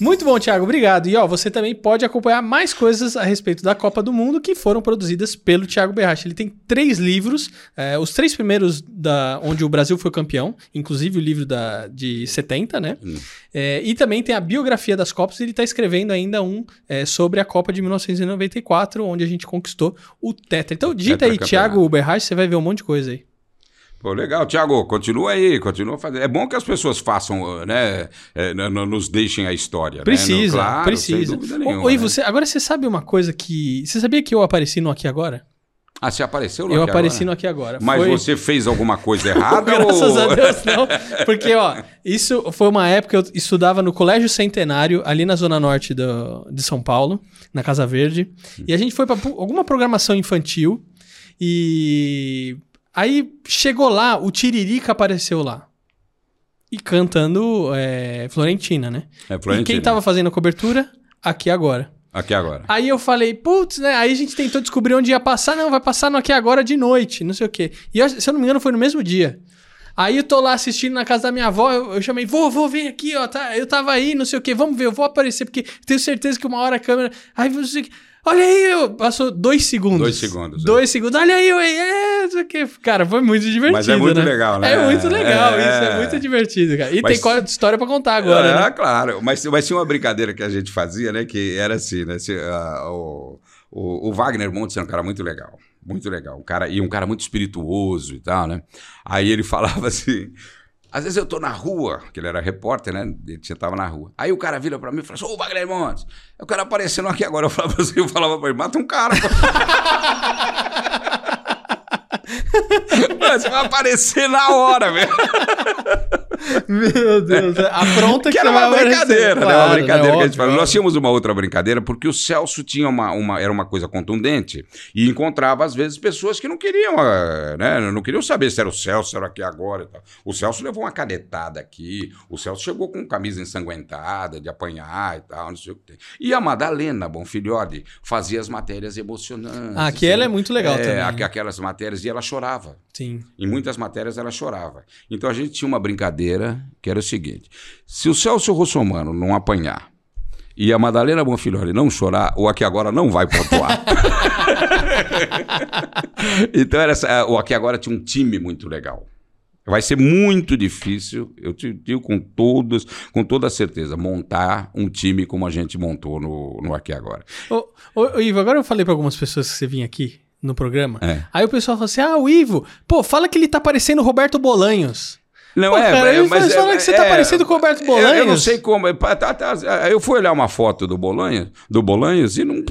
Muito bom, Thiago, obrigado. E ó, você também pode acompanhar mais coisas a respeito da Copa do Mundo que foram produzidas pelo Thiago Berrache. Ele tem três livros, é, os três primeiros da onde o Brasil foi campeão, inclusive o livro da, de 70, né? Hum. É, e também tem a biografia das Copas. Ele está escrevendo ainda um é, sobre a Copa de 1994, onde a gente conquistou o Tetra. Então digita aí, Thiago Berrache, você vai ver um monte de coisa aí. Pô, legal, Tiago, continua aí, continua fazendo. É bom que as pessoas façam, né, é, nos deixem a história. Precisa, né? no, claro, precisa. Nenhuma, Oi, né? você, agora você sabe uma coisa que. Você sabia que eu apareci no Aqui Agora? Ah, você apareceu no Eu Aqui apareci agora? no Aqui Agora. Mas foi... você fez alguma coisa [laughs] errada? Graças ou... a Deus, [laughs] não. Porque, ó, isso foi uma época eu estudava no Colégio Centenário, ali na Zona Norte do, de São Paulo, na Casa Verde. Hum. E a gente foi para alguma programação infantil. E Aí chegou lá, o Tiririca apareceu lá. E cantando é, Florentina, né? É, Florentina. E quem tava fazendo a cobertura? Aqui agora. Aqui agora. Aí eu falei, putz, né? Aí a gente tentou descobrir onde ia passar. Não, vai passar no Aqui Agora de noite, não sei o quê. E eu, se eu não me engano, foi no mesmo dia. Aí eu tô lá assistindo na casa da minha avó, eu, eu chamei, vô, vô, vem aqui, ó. Tá, eu tava aí, não sei o quê, vamos ver, eu vou aparecer, porque tenho certeza que uma hora a câmera. Aí você. Olha aí, passou dois segundos. Dois segundos. Dois é. segundos. Olha aí, é, isso aqui. Cara, foi muito divertido. Mas é muito né? legal, né? É muito legal, é... isso é muito divertido, cara. E mas... tem história pra contar agora. É, né? claro. Mas, mas tinha uma brincadeira que a gente fazia, né? Que era assim, né? Se, uh, o, o, o, Wagner Montes era um cara muito legal. Muito legal. Um cara, e um cara muito espirituoso e tal, né? Aí ele falava [laughs] assim. Às vezes eu tô na rua, que ele era repórter, né? Ele tava na rua. Aí o cara vira pra mim e fala assim, ô Wagner Montes, eu quero aparecendo aqui agora. Eu falava assim, eu falava pra ele, mata um cara. [laughs] Você vai aparecer na hora, velho. Meu Deus, apronta que, que era uma brincadeira, né? Uma brincadeira né? que a gente falou. Nós tínhamos uma outra brincadeira porque o Celso tinha uma, uma, era uma coisa contundente e encontrava às vezes pessoas que não queriam, ah, né? Não queriam saber se era o Celso, se era aqui agora e tal. O Celso levou uma canetada aqui, o Celso chegou com camisa ensanguentada, de apanhar e tal, não sei o que tem. E a Madalena Bonfilhode fazia as matérias emocionantes. Ah, que ela é muito legal é, também. Aquelas matérias e ela chorava. Sim. Em muitas matérias ela chorava. Então a gente tinha uma brincadeira que era o seguinte: se o Celso Russomano não apanhar e a Madalena Bonfilholi não chorar, o Aqui Agora não vai pontuar. [laughs] então era essa, o Aqui Agora tinha um time muito legal. Vai ser muito difícil, eu te digo com todos, com toda certeza, montar um time como a gente montou no, no Aqui Agora. Ô, ô, ô Ivo, agora eu falei para algumas pessoas que você vinha aqui no programa. É. Aí o pessoal falou assim: ah, o Ivo, pô, fala que ele tá parecendo Roberto Bolanhos. Não Pô, é, cara, é, mas fala é, que você tá é, parecido com o Roberto Bolanhos. Eu, eu não sei como. É, tá, tá, eu fui olhar uma foto do Bolanhos, do Bolanhos e não.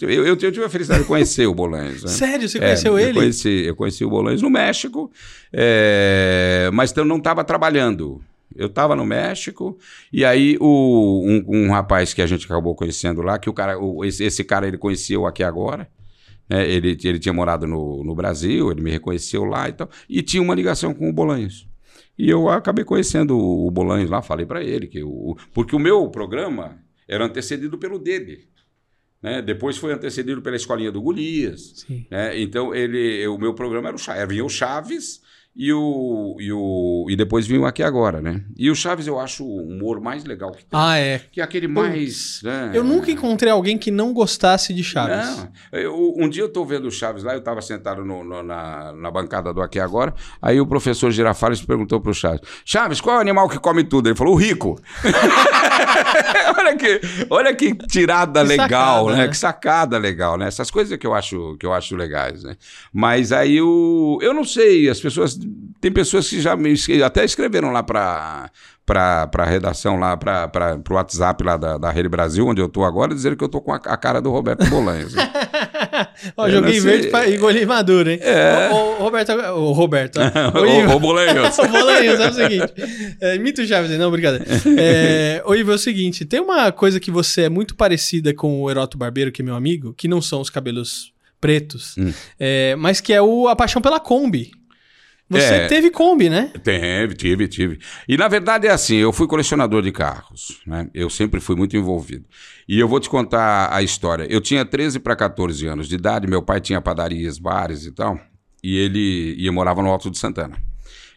eu, eu, tive a felicidade de conhecer o Bolanhos. Né? [laughs] Sério, você conheceu ele? Eu conheci, eu conheci o Bolanhos no México, mas eu não estava trabalhando. Eu estava no México e aí o, um, um, rapaz que a gente acabou conhecendo lá, que o cara, o, esse, esse cara ele conheceu aqui agora. Né? Ele, ele tinha morado no, no Brasil, ele me reconheceu lá e tal, e tinha uma ligação com o Bolanhos. E eu acabei conhecendo o Bolanhos lá, falei para ele que o, porque o meu programa era antecedido pelo dele. Né? Depois foi antecedido pela escolinha do Golias. Né? Então ele, o meu programa era o Chaves, vinha o Chaves E, o, e, o, e depois vinha o Aqui Agora, né? E o Chaves eu acho o humor mais legal que tem. Ah, é. Que é aquele mais. né? Eu nunca encontrei alguém que não gostasse de Chaves. Não. Eu- um dia eu tô vendo o Chaves lá, eu estava sentado no- no- na, na bancada do Aqui Agora, aí o professor Girafales perguntou pro Chaves: Chaves, qual é o animal que come tudo? Ele falou: o rico. [laughs] olha, que, olha que tirada Que legal, sacada, né? né? Que sacada legal, né? Essas coisas que eu acho, que eu acho legais, né? Mas aí o, eu não sei, as pessoas. Tem pessoas que já me, até escreveram lá para para a redação lá, para o WhatsApp lá da, da Rede Brasil, onde eu tô agora, dizendo que eu tô com a, a cara do Roberto Bolanhos. [laughs] Ó, joguei verde pra engolir maduro, hein? É. O, o Roberto. O Roberto. ó. O [laughs] Ivo- ô, ô, Bolanhos. [laughs] o Bolanhos, é o seguinte. É, mito Chaves, não, brincadeira. É, ô, Ivo, é o seguinte: tem uma coisa que você é muito parecida com o Heroto Barbeiro, que é meu amigo, que não são os cabelos pretos, Hum. é, mas que é o, a paixão pela Kombi. Você É. teve Kombi, né? Teve, tive, tive. E na verdade é assim, eu fui colecionador de carros, né? Eu sempre fui muito envolvido. E eu vou te contar a história. Eu tinha 13 para 14 anos de idade, meu pai tinha padarias, bares e tal, e ele ia morava no Alto de Santana.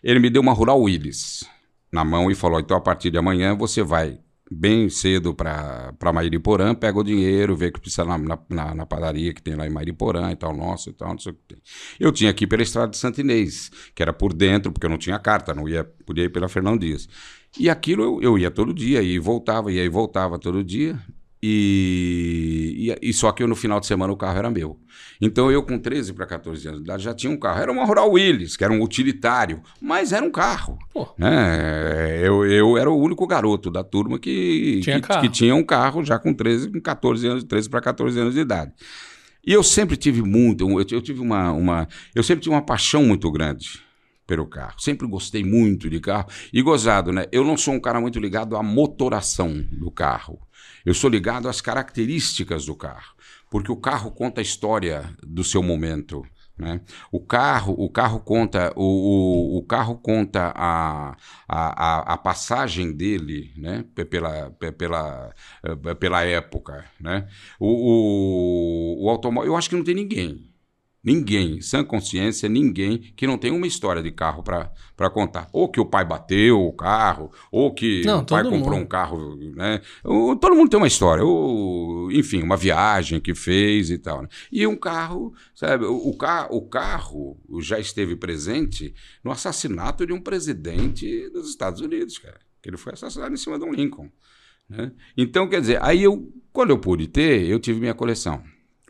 Ele me deu uma Rural Willis na mão e falou: "Então a partir de amanhã você vai bem cedo para Mairiporã, pega o dinheiro, vê que precisa na, na- na, padaria que tem lá em Mairiporã e tal, nossa e tal, não sei o que tem. Eu tinha que ir pela estrada de Santo Inês, que era por dentro, porque eu não tinha carta, não ia, podia ir pela Fernão Dias. E aquilo eu, eu ia todo dia, e voltava, e aí voltava todo dia. E, e, e só que eu, no final de semana o carro era meu. Então eu, com 13 para 14 anos de idade, já tinha um carro. Era uma Rural Willis, que era um utilitário, mas era um carro. Pô. né? Eu, eu era o único garoto da turma que Tinha que, que tinha um carro já com 13, com 14 anos, 13 para 14 anos de idade. E eu sempre tive muito, eu, eu tive uma, uma, eu sempre tive uma paixão muito grande pelo carro. Sempre gostei muito de carro. E gozado, né? Eu não sou um cara muito ligado à motoração do carro. Eu sou ligado às características do carro, porque o carro conta a história do seu momento. Né? O carro, o carro conta, o, o, o carro conta a, a, a, passagem dele, né? Pe- Pela, pe- pela, eh, pela época, né? O, o, o automóvel, eu acho que não tem ninguém, ninguém, sã consciência, ninguém que não tem uma história de carro para contar. Ou que o pai bateu o carro, ou que Não, o pai comprou mundo. um carro, né? O- todo mundo tem uma história, ou, enfim, uma viagem que fez e tal. né? E um carro, sabe? O, o, ca, o carro já esteve presente no assassinato de um presidente dos Estados Unidos, cara. Que ele foi assassinado em cima de um Lincoln. né? Então, quer dizer, aí eu, quando eu pude ter, eu tive minha coleção.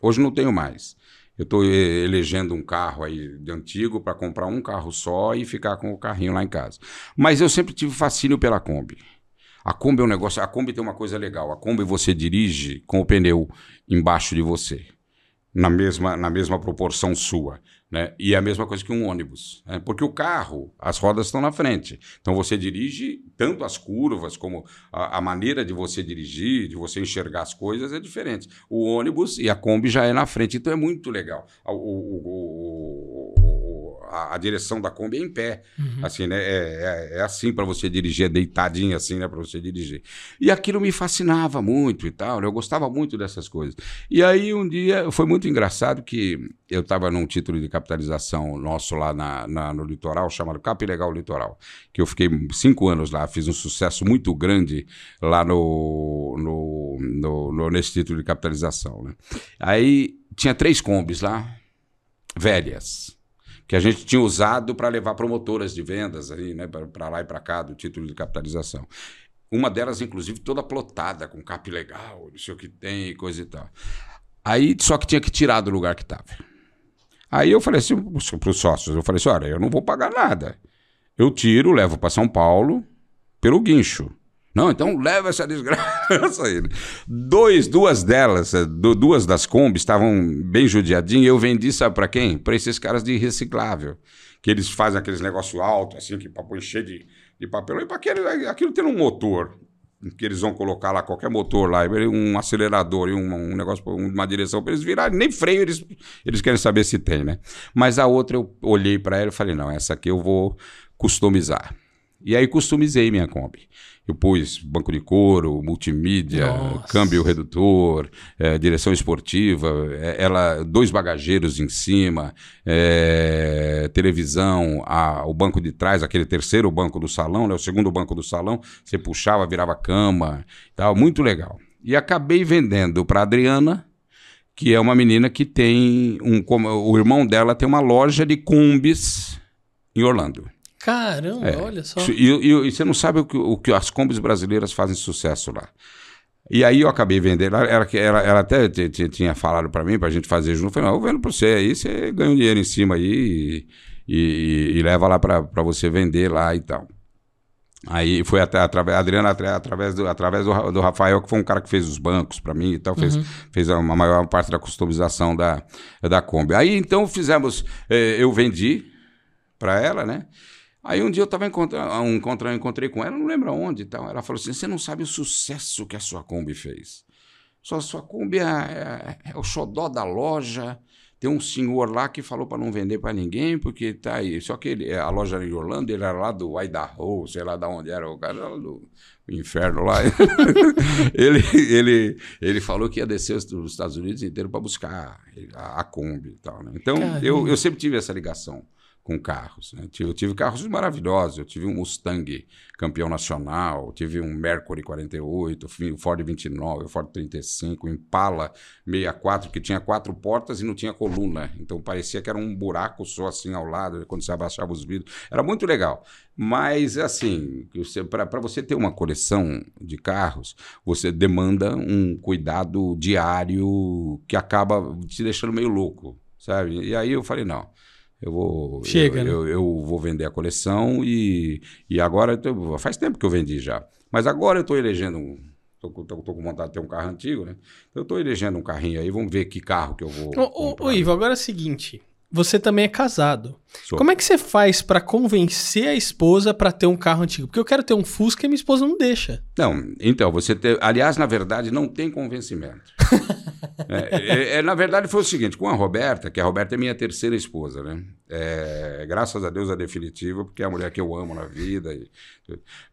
Hoje não tenho mais. Eu estou elegendo um carro aí de antigo para comprar um carro só e ficar com o carrinho lá em casa. Mas eu sempre tive fascínio pela Kombi. A Kombi é um negócio. A Kombi tem uma coisa legal. A Kombi você dirige com o pneu embaixo de você, na mesma, na mesma proporção sua. Né? E é a mesma coisa que um ônibus. Né? Porque o carro, as rodas estão na frente. Então você dirige tanto as curvas como a, a maneira de você dirigir, de você enxergar as coisas é diferente. O ônibus e a Kombi já é na frente, então é muito legal. O- o- o- a, a direção da Kombi é em pé. Assim, né? É, é, é assim para você dirigir, é deitadinho assim, né? Para você dirigir. E aquilo me fascinava muito e tal. né? Eu gostava muito dessas coisas. E aí um dia foi muito engraçado que eu estava num título de capitalização nosso lá na, na- no litoral, chamado Cap Legal Litoral, que eu fiquei cinco anos lá, fiz um sucesso muito grande lá no, no, no- no- nesse título de capitalização. Né? Aí tinha três combis lá, velhas que a gente tinha usado para levar promotoras de vendas aí, né, para lá e para cá do título de capitalização. Uma delas, inclusive, toda plotada, com cap legal, não sei o que tem, coisa e tal. Aí, só que tinha que tirar do lugar que estava. Aí eu falei assim para os sócios, eu falei assim, olha, eu não vou pagar nada. Eu tiro, levo para São Paulo pelo guincho. Não, então leva essa desgraça aí. Dois, duas delas, eh, du- duas das Kombi estavam bem judiadinhas. Eu vendi, sabe para quem? Para esses caras de reciclável. Que eles fazem aqueles negócios altos, assim, que para encher de, de papelão. E para aquele, aquilo ter um motor, que eles vão colocar lá, qualquer motor lá, um acelerador e um, um negócio, uma direção para eles virarem. Nem freio eles, eles querem saber se tem, né? Mas a outra eu olhei para ela e falei: não, essa aqui eu vou customizar. E aí customizei minha Kombi. Eu pus banco de couro, multimídia, Nossa. câmbio redutor, eh, direção esportiva, eh, ela dois bagageiros em cima, eh, televisão, a- o banco de trás, aquele terceiro banco do salão, né, o segundo banco do salão, você puxava, virava cama, tal, muito legal. E acabei vendendo para Adriana, que é uma menina que tem um, o irmão dela tem uma loja de combis em Orlando. Caramba, É. olha só. E, e- e você não sabe o que, o que as combis brasileiras fazem sucesso lá. E aí eu acabei vendendo. Ela, ela, ela- até tinha falado para mim, pra gente fazer junto. Eu falei, não, eu vendo para você aí, você ganha um dinheiro em cima aí e, e- e leva lá para você vender lá e tal. Aí foi até através, a Adriana atra- através, do, através do, do Rafael, que foi um cara que fez os bancos para mim e tal, fez, fez a uma maior parte da customização da, da Kombi. Aí então fizemos, eh, eu vendi para ela, né? Aí um dia eu estava encontrando, um, encontrei com ela, não lembro aonde e tal. Ela falou assim: você não sabe o sucesso que a sua Kombi fez. Sua, sua Kombi é, é- é o xodó da loja. Tem um senhor lá que falou para não vender para ninguém, porque tá aí. Só que ele, a loja era em Orlando, ele era lá do Idaho, sei lá de onde era, o cara era do inferno lá. [laughs] ele, ele, ele falou que ia descer os os Estados Unidos inteiro para buscar a, a Kombi e tal. Né? Então, Caramba. eu, eu sempre tive essa ligação com carros. Né? Eu tive carros maravilhosos. Eu tive um Mustang campeão nacional, tive um Mercury 48, um Ford 29, um Ford 35, um Impala 64, que tinha quatro portas e não tinha coluna. Então parecia que era um buraco só assim ao lado, quando você abaixava os vidros. Era muito legal. Mas, assim, para você ter uma coleção de carros, você demanda um cuidado diário que acaba te deixando meio louco, sabe? E aí eu falei, não. Eu vou, Chega, eu, né? eu, eu vou vender a coleção e, e agora tô- faz tempo que eu vendi já. Mas agora eu estou elegendo um. Tô, com- tô, tô com vontade de ter um carro antigo, né? Então eu estou elegendo um carrinho aí, vamos ver que carro que eu vou. Ô, ô, comprar. ô, Ivo, agora é o seguinte. Você também é casado. Sou. Como é que você faz pra convencer a esposa pra ter um carro antigo? Porque eu quero ter um Fusca e minha esposa não deixa. Não, então, você ter. Aliás, na verdade, não tem convencimento. [laughs] É, é, é, na verdade, foi o seguinte: com a Roberta, que a Roberta é minha terceira esposa, né? É, graças a Deus a definitiva, porque é a mulher que eu amo na vida. e-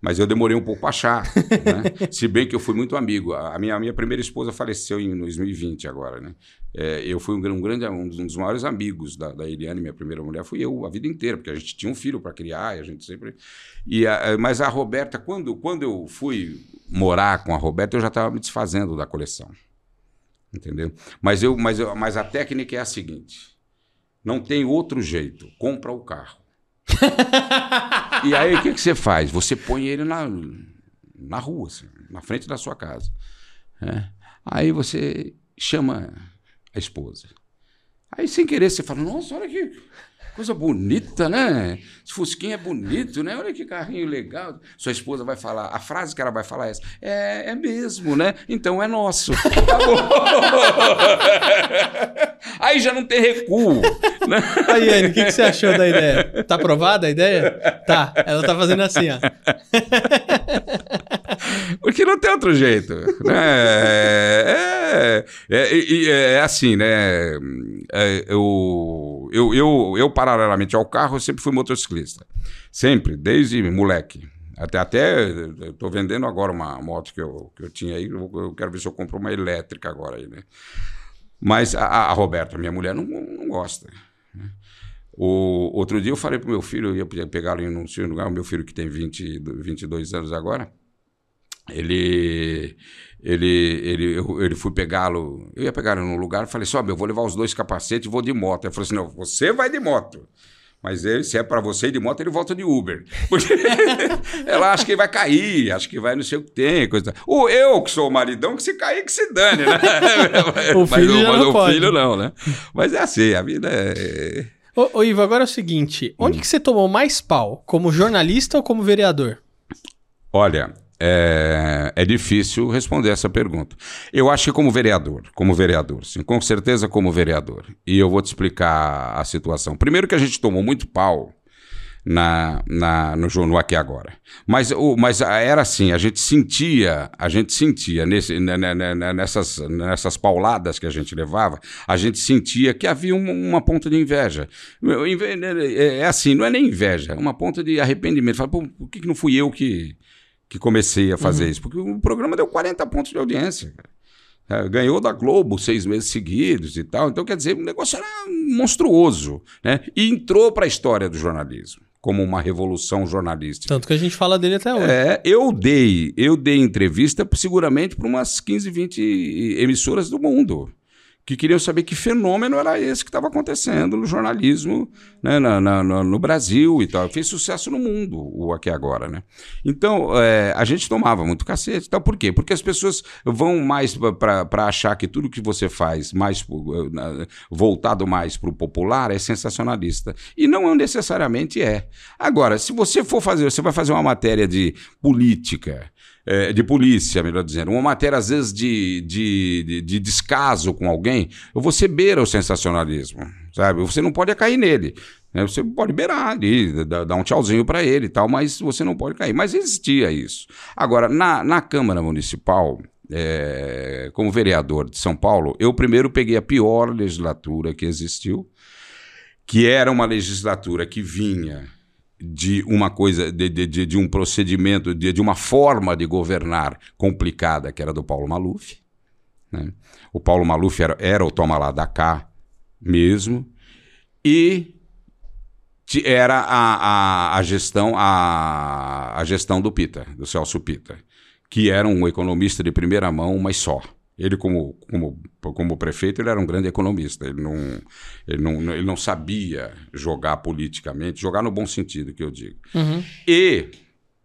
mas eu demorei um pouco para achar, né? [laughs] Se bem que eu fui muito amigo. A minha, a minha primeira esposa faleceu em 2020 agora, né? É, eu fui um, um grande, um dos maiores amigos da, da Eliane, minha primeira mulher, fui eu a vida inteira, porque a gente tinha um filho para criar, e a gente sempre. E a- mas a Roberta, quando, quando eu fui morar com a Roberta, eu já estava me desfazendo da coleção. Entendeu? Mas, eu, mas, eu, mas a técnica é a seguinte: não tem outro jeito, compra o carro. e aí o que, que você faz? Você põe ele na, na rua, assim, na frente da sua casa. né? Aí você chama a esposa. Aí, sem querer, você fala: Nossa, olha que coisa bonita, né? Esse Fusquinha é bonito, né? Olha que carrinho legal. Sua esposa vai falar: A frase que ela vai falar é essa: É, é mesmo, né? Então é nosso. [laughs] Aí já não tem recuo. Né? Aí, Anne, o que, que você achou da ideia? Tá aprovada a ideia? Tá. Ela tá fazendo assim, ó. [laughs] Porque não tem outro jeito. Né? É, é, é, é assim, né? É, eu, eu, eu, eu, paralelamente ao carro, eu sempre fui motociclista. Sempre, desde moleque. Até, até estou vendendo agora uma moto que eu, que eu tinha aí. Eu, quero ver se eu compro uma elétrica agora aí, né? Mas a, a Roberta, minha mulher, não, não gosta. né? O, outro dia eu falei pro meu filho, eu ia pegá-lo em um lugar, o meu filho que tem 20, 22 anos agora, ele ele ele eu, ele fui pegá-lo, eu ia pegá-lo num lugar, falei assim, eu vou levar os dois capacetes e vou de moto. Ele falou assim, não, você vai de moto. Mas ele, se é para você ir de moto, ele volta de Uber. [laughs] Porque ela acha que vai cair, acha que vai não sei o que tem, coisa. O eu que sou o maridão, que se cair, que se dane, né? [laughs] O filho já mas não o pode. filho não, né? Mas é assim, a vida é. Ô, ô, Ivo, agora é o seguinte. Onde que você tomou mais pau? Como jornalista ou como vereador? Olha, é, é difícil responder essa pergunta. Eu acho que como vereador, como vereador, sim, com certeza como vereador. E eu vou te explicar a situação. Primeiro que a gente tomou muito pau na, na, no jornal aqui agora. Mas, o, mas era assim, a gente sentia, a gente sentia nesse, nessas, nessas pauladas que a gente levava, a gente sentia que havia uma, uma ponta de inveja. É, assim, não é nem inveja, é uma ponta de arrependimento. Fala, por que não fui eu que, que comecei a fazer uhum. isso? Porque o programa deu 40 pontos de audiência. É, ganhou da Globo seis meses seguidos e tal. Então, quer dizer, o negócio era monstruoso. Né? E entrou para a história do jornalismo como uma revolução jornalística. Tanto que a gente fala dele até hoje. É, eu dei, eu dei entrevista seguramente para umas 15, 20 emissoras do mundo que queriam saber que fenômeno era esse que estava acontecendo no jornalismo né, na, na, no Brasil e tal. Fez sucesso no mundo, o Aqui Agora, né? Então, é, a gente tomava muito cacete. Então, por quê? Porque as pessoas vão mais para achar que tudo que você faz, mais voltado mais para o popular, é sensacionalista. E não necessariamente é. Agora, se você for fazer, você vai fazer uma matéria de política, é, de polícia, melhor dizendo, uma matéria às vezes de, de, de, de descaso com alguém, você beira o sensacionalismo, sabe? Você não pode cair nele. Né? Você pode beirar ali, dar um tchauzinho para ele e tal, mas você não pode cair. Mas existia isso. Agora, na, na Câmara Municipal, é, como vereador de São Paulo, eu primeiro peguei a pior legislatura que existiu, que era uma legislatura que vinha de uma coisa, de, de, de um procedimento, de, de, uma forma de governar complicada, que era do Paulo Maluf. Né? O Paulo Maluf era, era o toma lá da cá mesmo, e era a, a, a, gestão a, a gestão do Pita, do Celso Pita, que era um economista de primeira mão, mas só. Ele, como, como, como prefeito, ele era um grande economista. Ele não, ele, não, ele não sabia jogar politicamente, jogar no bom sentido, que eu digo. Uhum. E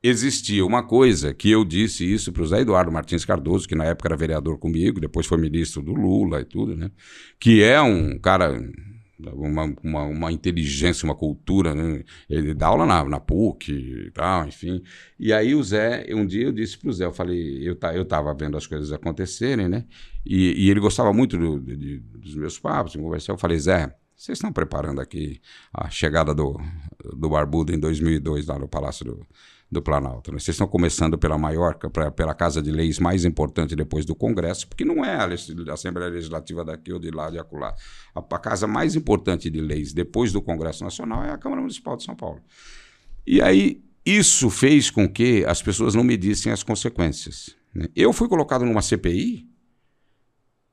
existia uma coisa que eu disse isso para o Zé Eduardo Martins Cardoso, que na época era vereador comigo, depois foi ministro do Lula e tudo, né? Que é um cara uma, uma, uma, inteligência, uma cultura, né? Ele dá aula na, na PUC e tal, enfim. E aí o Zé, um dia eu disse pro Zé, eu falei, eu, eu tava vendo as coisas acontecerem, né? E, e ele gostava muito do, de, dos meus papos, em conversar. Eu falei, Zé, vocês estão preparando aqui a chegada do, do Barbudo em 2002 lá no Palácio do, do Planalto. Né? Vocês estão começando pela maior, pra, pela casa de leis mais importante depois do Congresso, porque não é a, Assembleia Legislativa daqui ou de lá, de acolá. A, a casa mais importante de leis depois do Congresso Nacional é a Câmara Municipal de São Paulo. E aí, isso fez com que as pessoas não medissem as consequências. Né? Eu fui colocado numa CPI,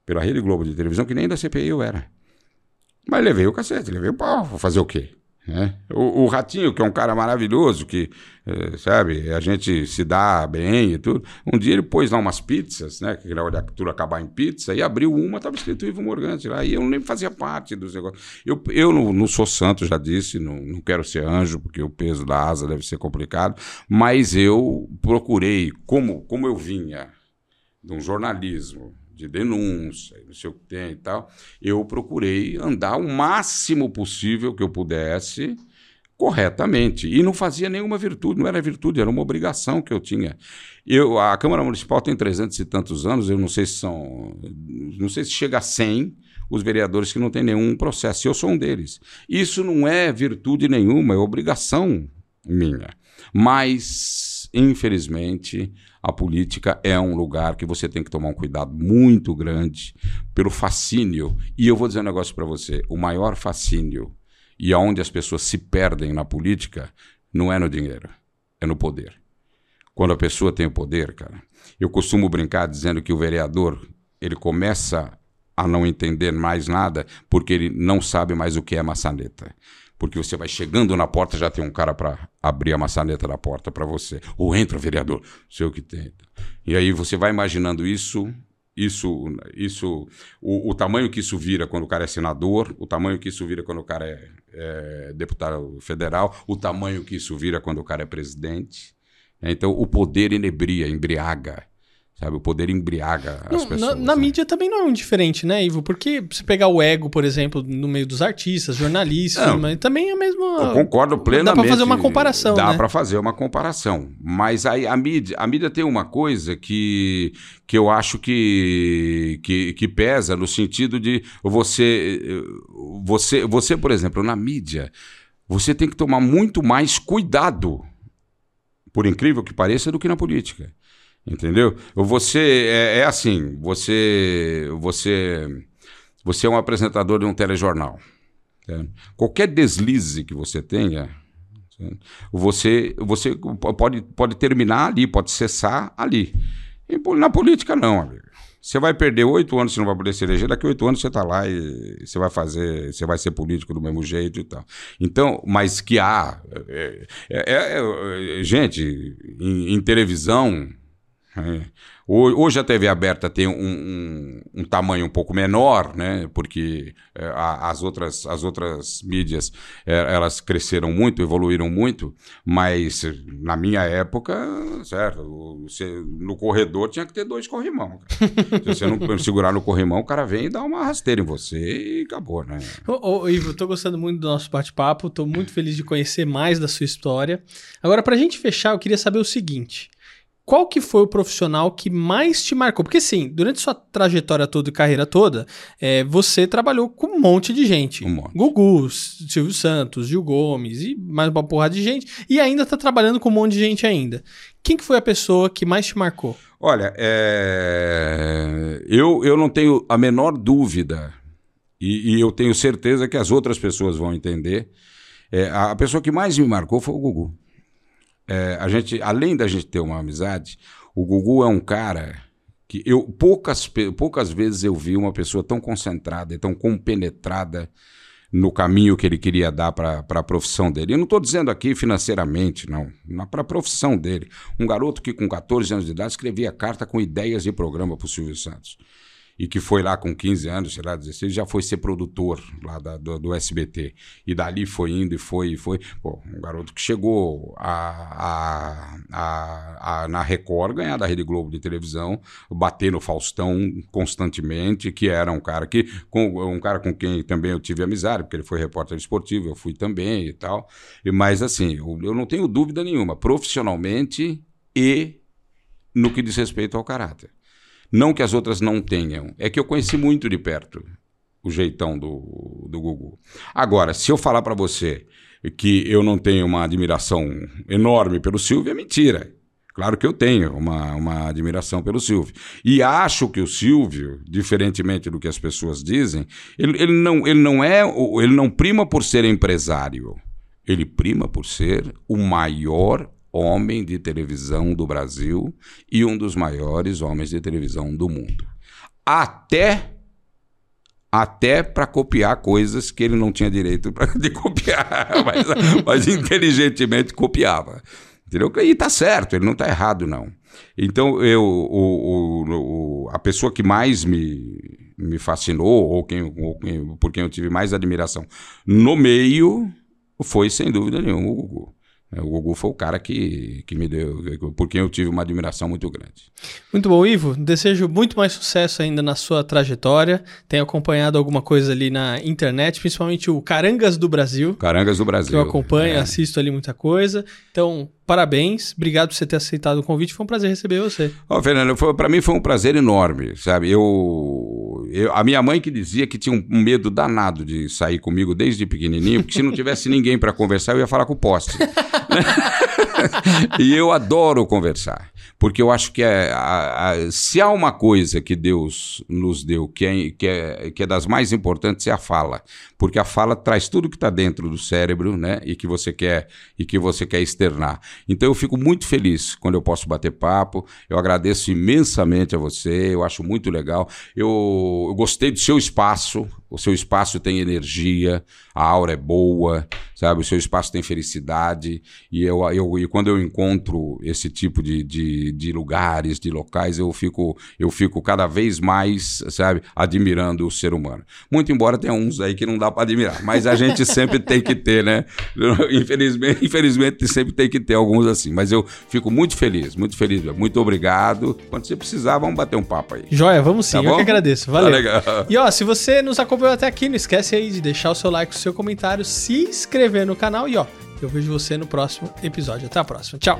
pela Rede Globo de televisão, que nem da CPI eu era. Mas levei o cacete, levei o pau. Vou fazer o quê? Né? O, o, Ratinho, que é um cara maravilhoso, que, é, sabe, a gente se dá bem e tudo. Um dia ele pôs lá umas pizzas, né? Que era tudo acabar em pizza, e abriu uma, estava escrito Ivo Morgante lá, e eu nem fazia parte dos negócios. Eu, eu não, não sou santo, já disse, não, não quero ser anjo, porque o peso da asa deve ser complicado, mas eu procurei, como, como eu vinha de um jornalismo de denúncia, não sei o que tem e tal, eu procurei andar o máximo possível que eu pudesse corretamente. E não fazia nenhuma virtude, não era virtude, era uma obrigação que eu tinha. Eu, a Câmara Municipal tem trezentos e tantos anos, eu não sei se são. não sei se chega a 100 os vereadores que não têm nenhum processo. Eu sou um deles. Isso não é virtude nenhuma, é obrigação minha. Mas, infelizmente, a política é um lugar que você tem que tomar um cuidado muito grande pelo fascínio. E eu vou dizer um negócio para você: o maior fascínio e aonde as pessoas se perdem na política não é no dinheiro, é no poder. Quando a pessoa tem o poder, cara, eu costumo brincar dizendo que o vereador ele começa a não entender mais nada porque ele não sabe mais o que é maçaneta porque você vai chegando na porta, já tem um cara para abrir a maçaneta da porta para você. Ou entra, vereador, sei o que tem. E aí você vai imaginando isso, isso, isso, o, o, tamanho que isso vira quando o cara é senador, o tamanho que isso vira quando o cara é, é deputado federal, o tamanho que isso vira quando o cara é presidente. Então o poder inebria, embriaga. Sabe, o poder embriaga as não, pessoas. Na, na né? mídia também não é um diferente, né, Ivo? Porque você pegar o ego, por exemplo, no meio dos artistas, jornalistas, não, mas também é a mesma. Eu concordo plenamente. Dá pra fazer uma comparação. Dá né? pra fazer uma comparação. Mas aí a mídia, a mídia tem uma coisa que, que eu acho que, que, que pesa no sentido de você, você, você, por exemplo, na mídia você tem que tomar muito mais cuidado, por incrível que pareça, do que na política. Entendeu? Você é, é assim, você você você é um apresentador de um telejornal. Qualquer deslize que você tenha, você, você pode, pode terminar ali, pode cessar ali. E na política, não, amigo. Você vai perder oito anos, você não vai poder se eleger, daqui oito anos você está lá e você vai fazer, você vai ser político do mesmo jeito e tal. Então, mas que há. É, é, é, é gente, em, em televisão, é. Hoje a TV aberta tem um, um, um, tamanho um pouco menor, né? Porque é, as, outras, as outras mídias é, elas cresceram muito, evoluíram muito, mas na minha época, certo? Você, no corredor tinha que ter dois corrimão. [laughs] Se você não segurar no corrimão, o cara vem e dá uma rasteira em você e acabou, né? Ô, ô Ivo, tô gostando muito do nosso bate-papo, tô muito feliz de conhecer mais da sua história. Agora, pra gente fechar, eu queria saber o seguinte qual que foi o profissional que mais te marcou? Porque sim, durante sua trajetória toda e carreira toda, é, você trabalhou com um monte de gente. Um monte. Gugu, Silvio Santos, Gil Gomes e mais uma porrada de gente. E ainda está trabalhando com um monte de gente ainda. Quem que foi a pessoa que mais te marcou? Olha, é... eu, eu não tenho a menor dúvida e, e, eu tenho certeza que as outras pessoas vão entender. É, a pessoa que mais me marcou foi o Gugu é, a gente, além da gente ter uma amizade, o Gugu é um cara que eu poucas, poucas vezes eu vi uma pessoa tão concentrada e tão compenetrada no caminho que ele queria dar para a profissão dele. Eu não estou dizendo aqui financeiramente, não. Para a profissão dele. Um garoto que com 14 anos de idade escrevia carta com ideias de programa para o Silvio Santos e que foi lá com 15 anos, sei lá, 16, já foi ser produtor lá da, do, do, SBT. E dali foi indo e foi e foi. Pô, um garoto que chegou a, a, a, na Record ganhar da Rede Globo de televisão, bater no Faustão constantemente, que era um cara que. Com, um cara com quem também eu tive amizade, porque ele foi repórter esportivo, eu fui também e tal. E, mas assim, eu, eu não tenho dúvida nenhuma, profissionalmente e no que diz respeito ao caráter. Não que as outras não tenham, é que eu conheci muito de perto o jeitão do, do Gugu. Agora, se eu falar para você que eu não tenho uma admiração enorme pelo Silvio, é mentira. Claro que eu tenho uma, uma admiração pelo Silvio. E acho que o Silvio, diferentemente do que as pessoas dizem, ele, ele, não, ele, não, é, ele não prima por ser empresário. Ele prima por ser o maior homem de televisão do Brasil e um dos maiores homens de televisão do mundo. Até até para copiar coisas que ele não tinha direito de copiar, [laughs] mas, mas inteligentemente copiava. Entendeu? E tá certo, ele não tá errado, não. Então, eu, o, o, a pessoa que mais me, me fascinou, ou, quem, ou quem, por quem eu tive mais admiração no meio, foi, sem dúvida nenhuma, o Gugu. É, o Gugu foi o cara que, que me deu, por quem eu tive uma admiração muito grande. Muito bom, Ivo. Desejo muito mais sucesso ainda na sua trajetória. Tenho acompanhado alguma coisa ali na internet, principalmente o Carangas do Brasil. Carangas do Brasil. Que eu acompanho, é. assisto ali muita coisa. Então, parabéns. Obrigado por você ter aceitado o convite. Foi um prazer receber você. Ó, oh, Fernando, para mim foi um prazer enorme, sabe? Eu, eu, a minha mãe que dizia que tinha um medo danado de sair comigo desde pequenininho, porque se não tivesse [laughs] ninguém para conversar, eu ia falar com o poste. [laughs] e eu adoro conversar, porque eu acho que é, a, a, se há uma coisa que Deus nos deu que é, que, é, que é das mais importantes é a fala, porque a fala traz tudo que está dentro do cérebro, né, e que você quer e que você quer externar. Então eu fico muito feliz quando eu posso bater papo. Eu agradeço imensamente a você, eu acho muito legal. Eu, eu gostei do seu espaço, o seu espaço tem energia, a aura é boa, sabe? O seu espaço tem felicidade. E, eu, eu, e quando eu encontro esse tipo de, de, de, lugares, de locais, eu fico, eu fico cada vez mais, sabe, admirando o ser humano. Muito embora tenha uns aí que não dá para admirar, mas a gente [laughs] sempre tem que ter, né? [laughs] Infelizmente, infelizmente sempre tem que ter alguns assim. Mas eu fico muito feliz, muito feliz. Muito obrigado. Quando você precisar, vamos bater um papo aí. Joia, vamos sim. Tá eu que agradeço. Valeu. Tá legal. E ó, se você nos acompanha acompanhou até aqui, não esquece aí de deixar o seu like, o seu comentário, se inscrever no canal e ó, eu vejo você no próximo episódio. Até a próxima. Tchau.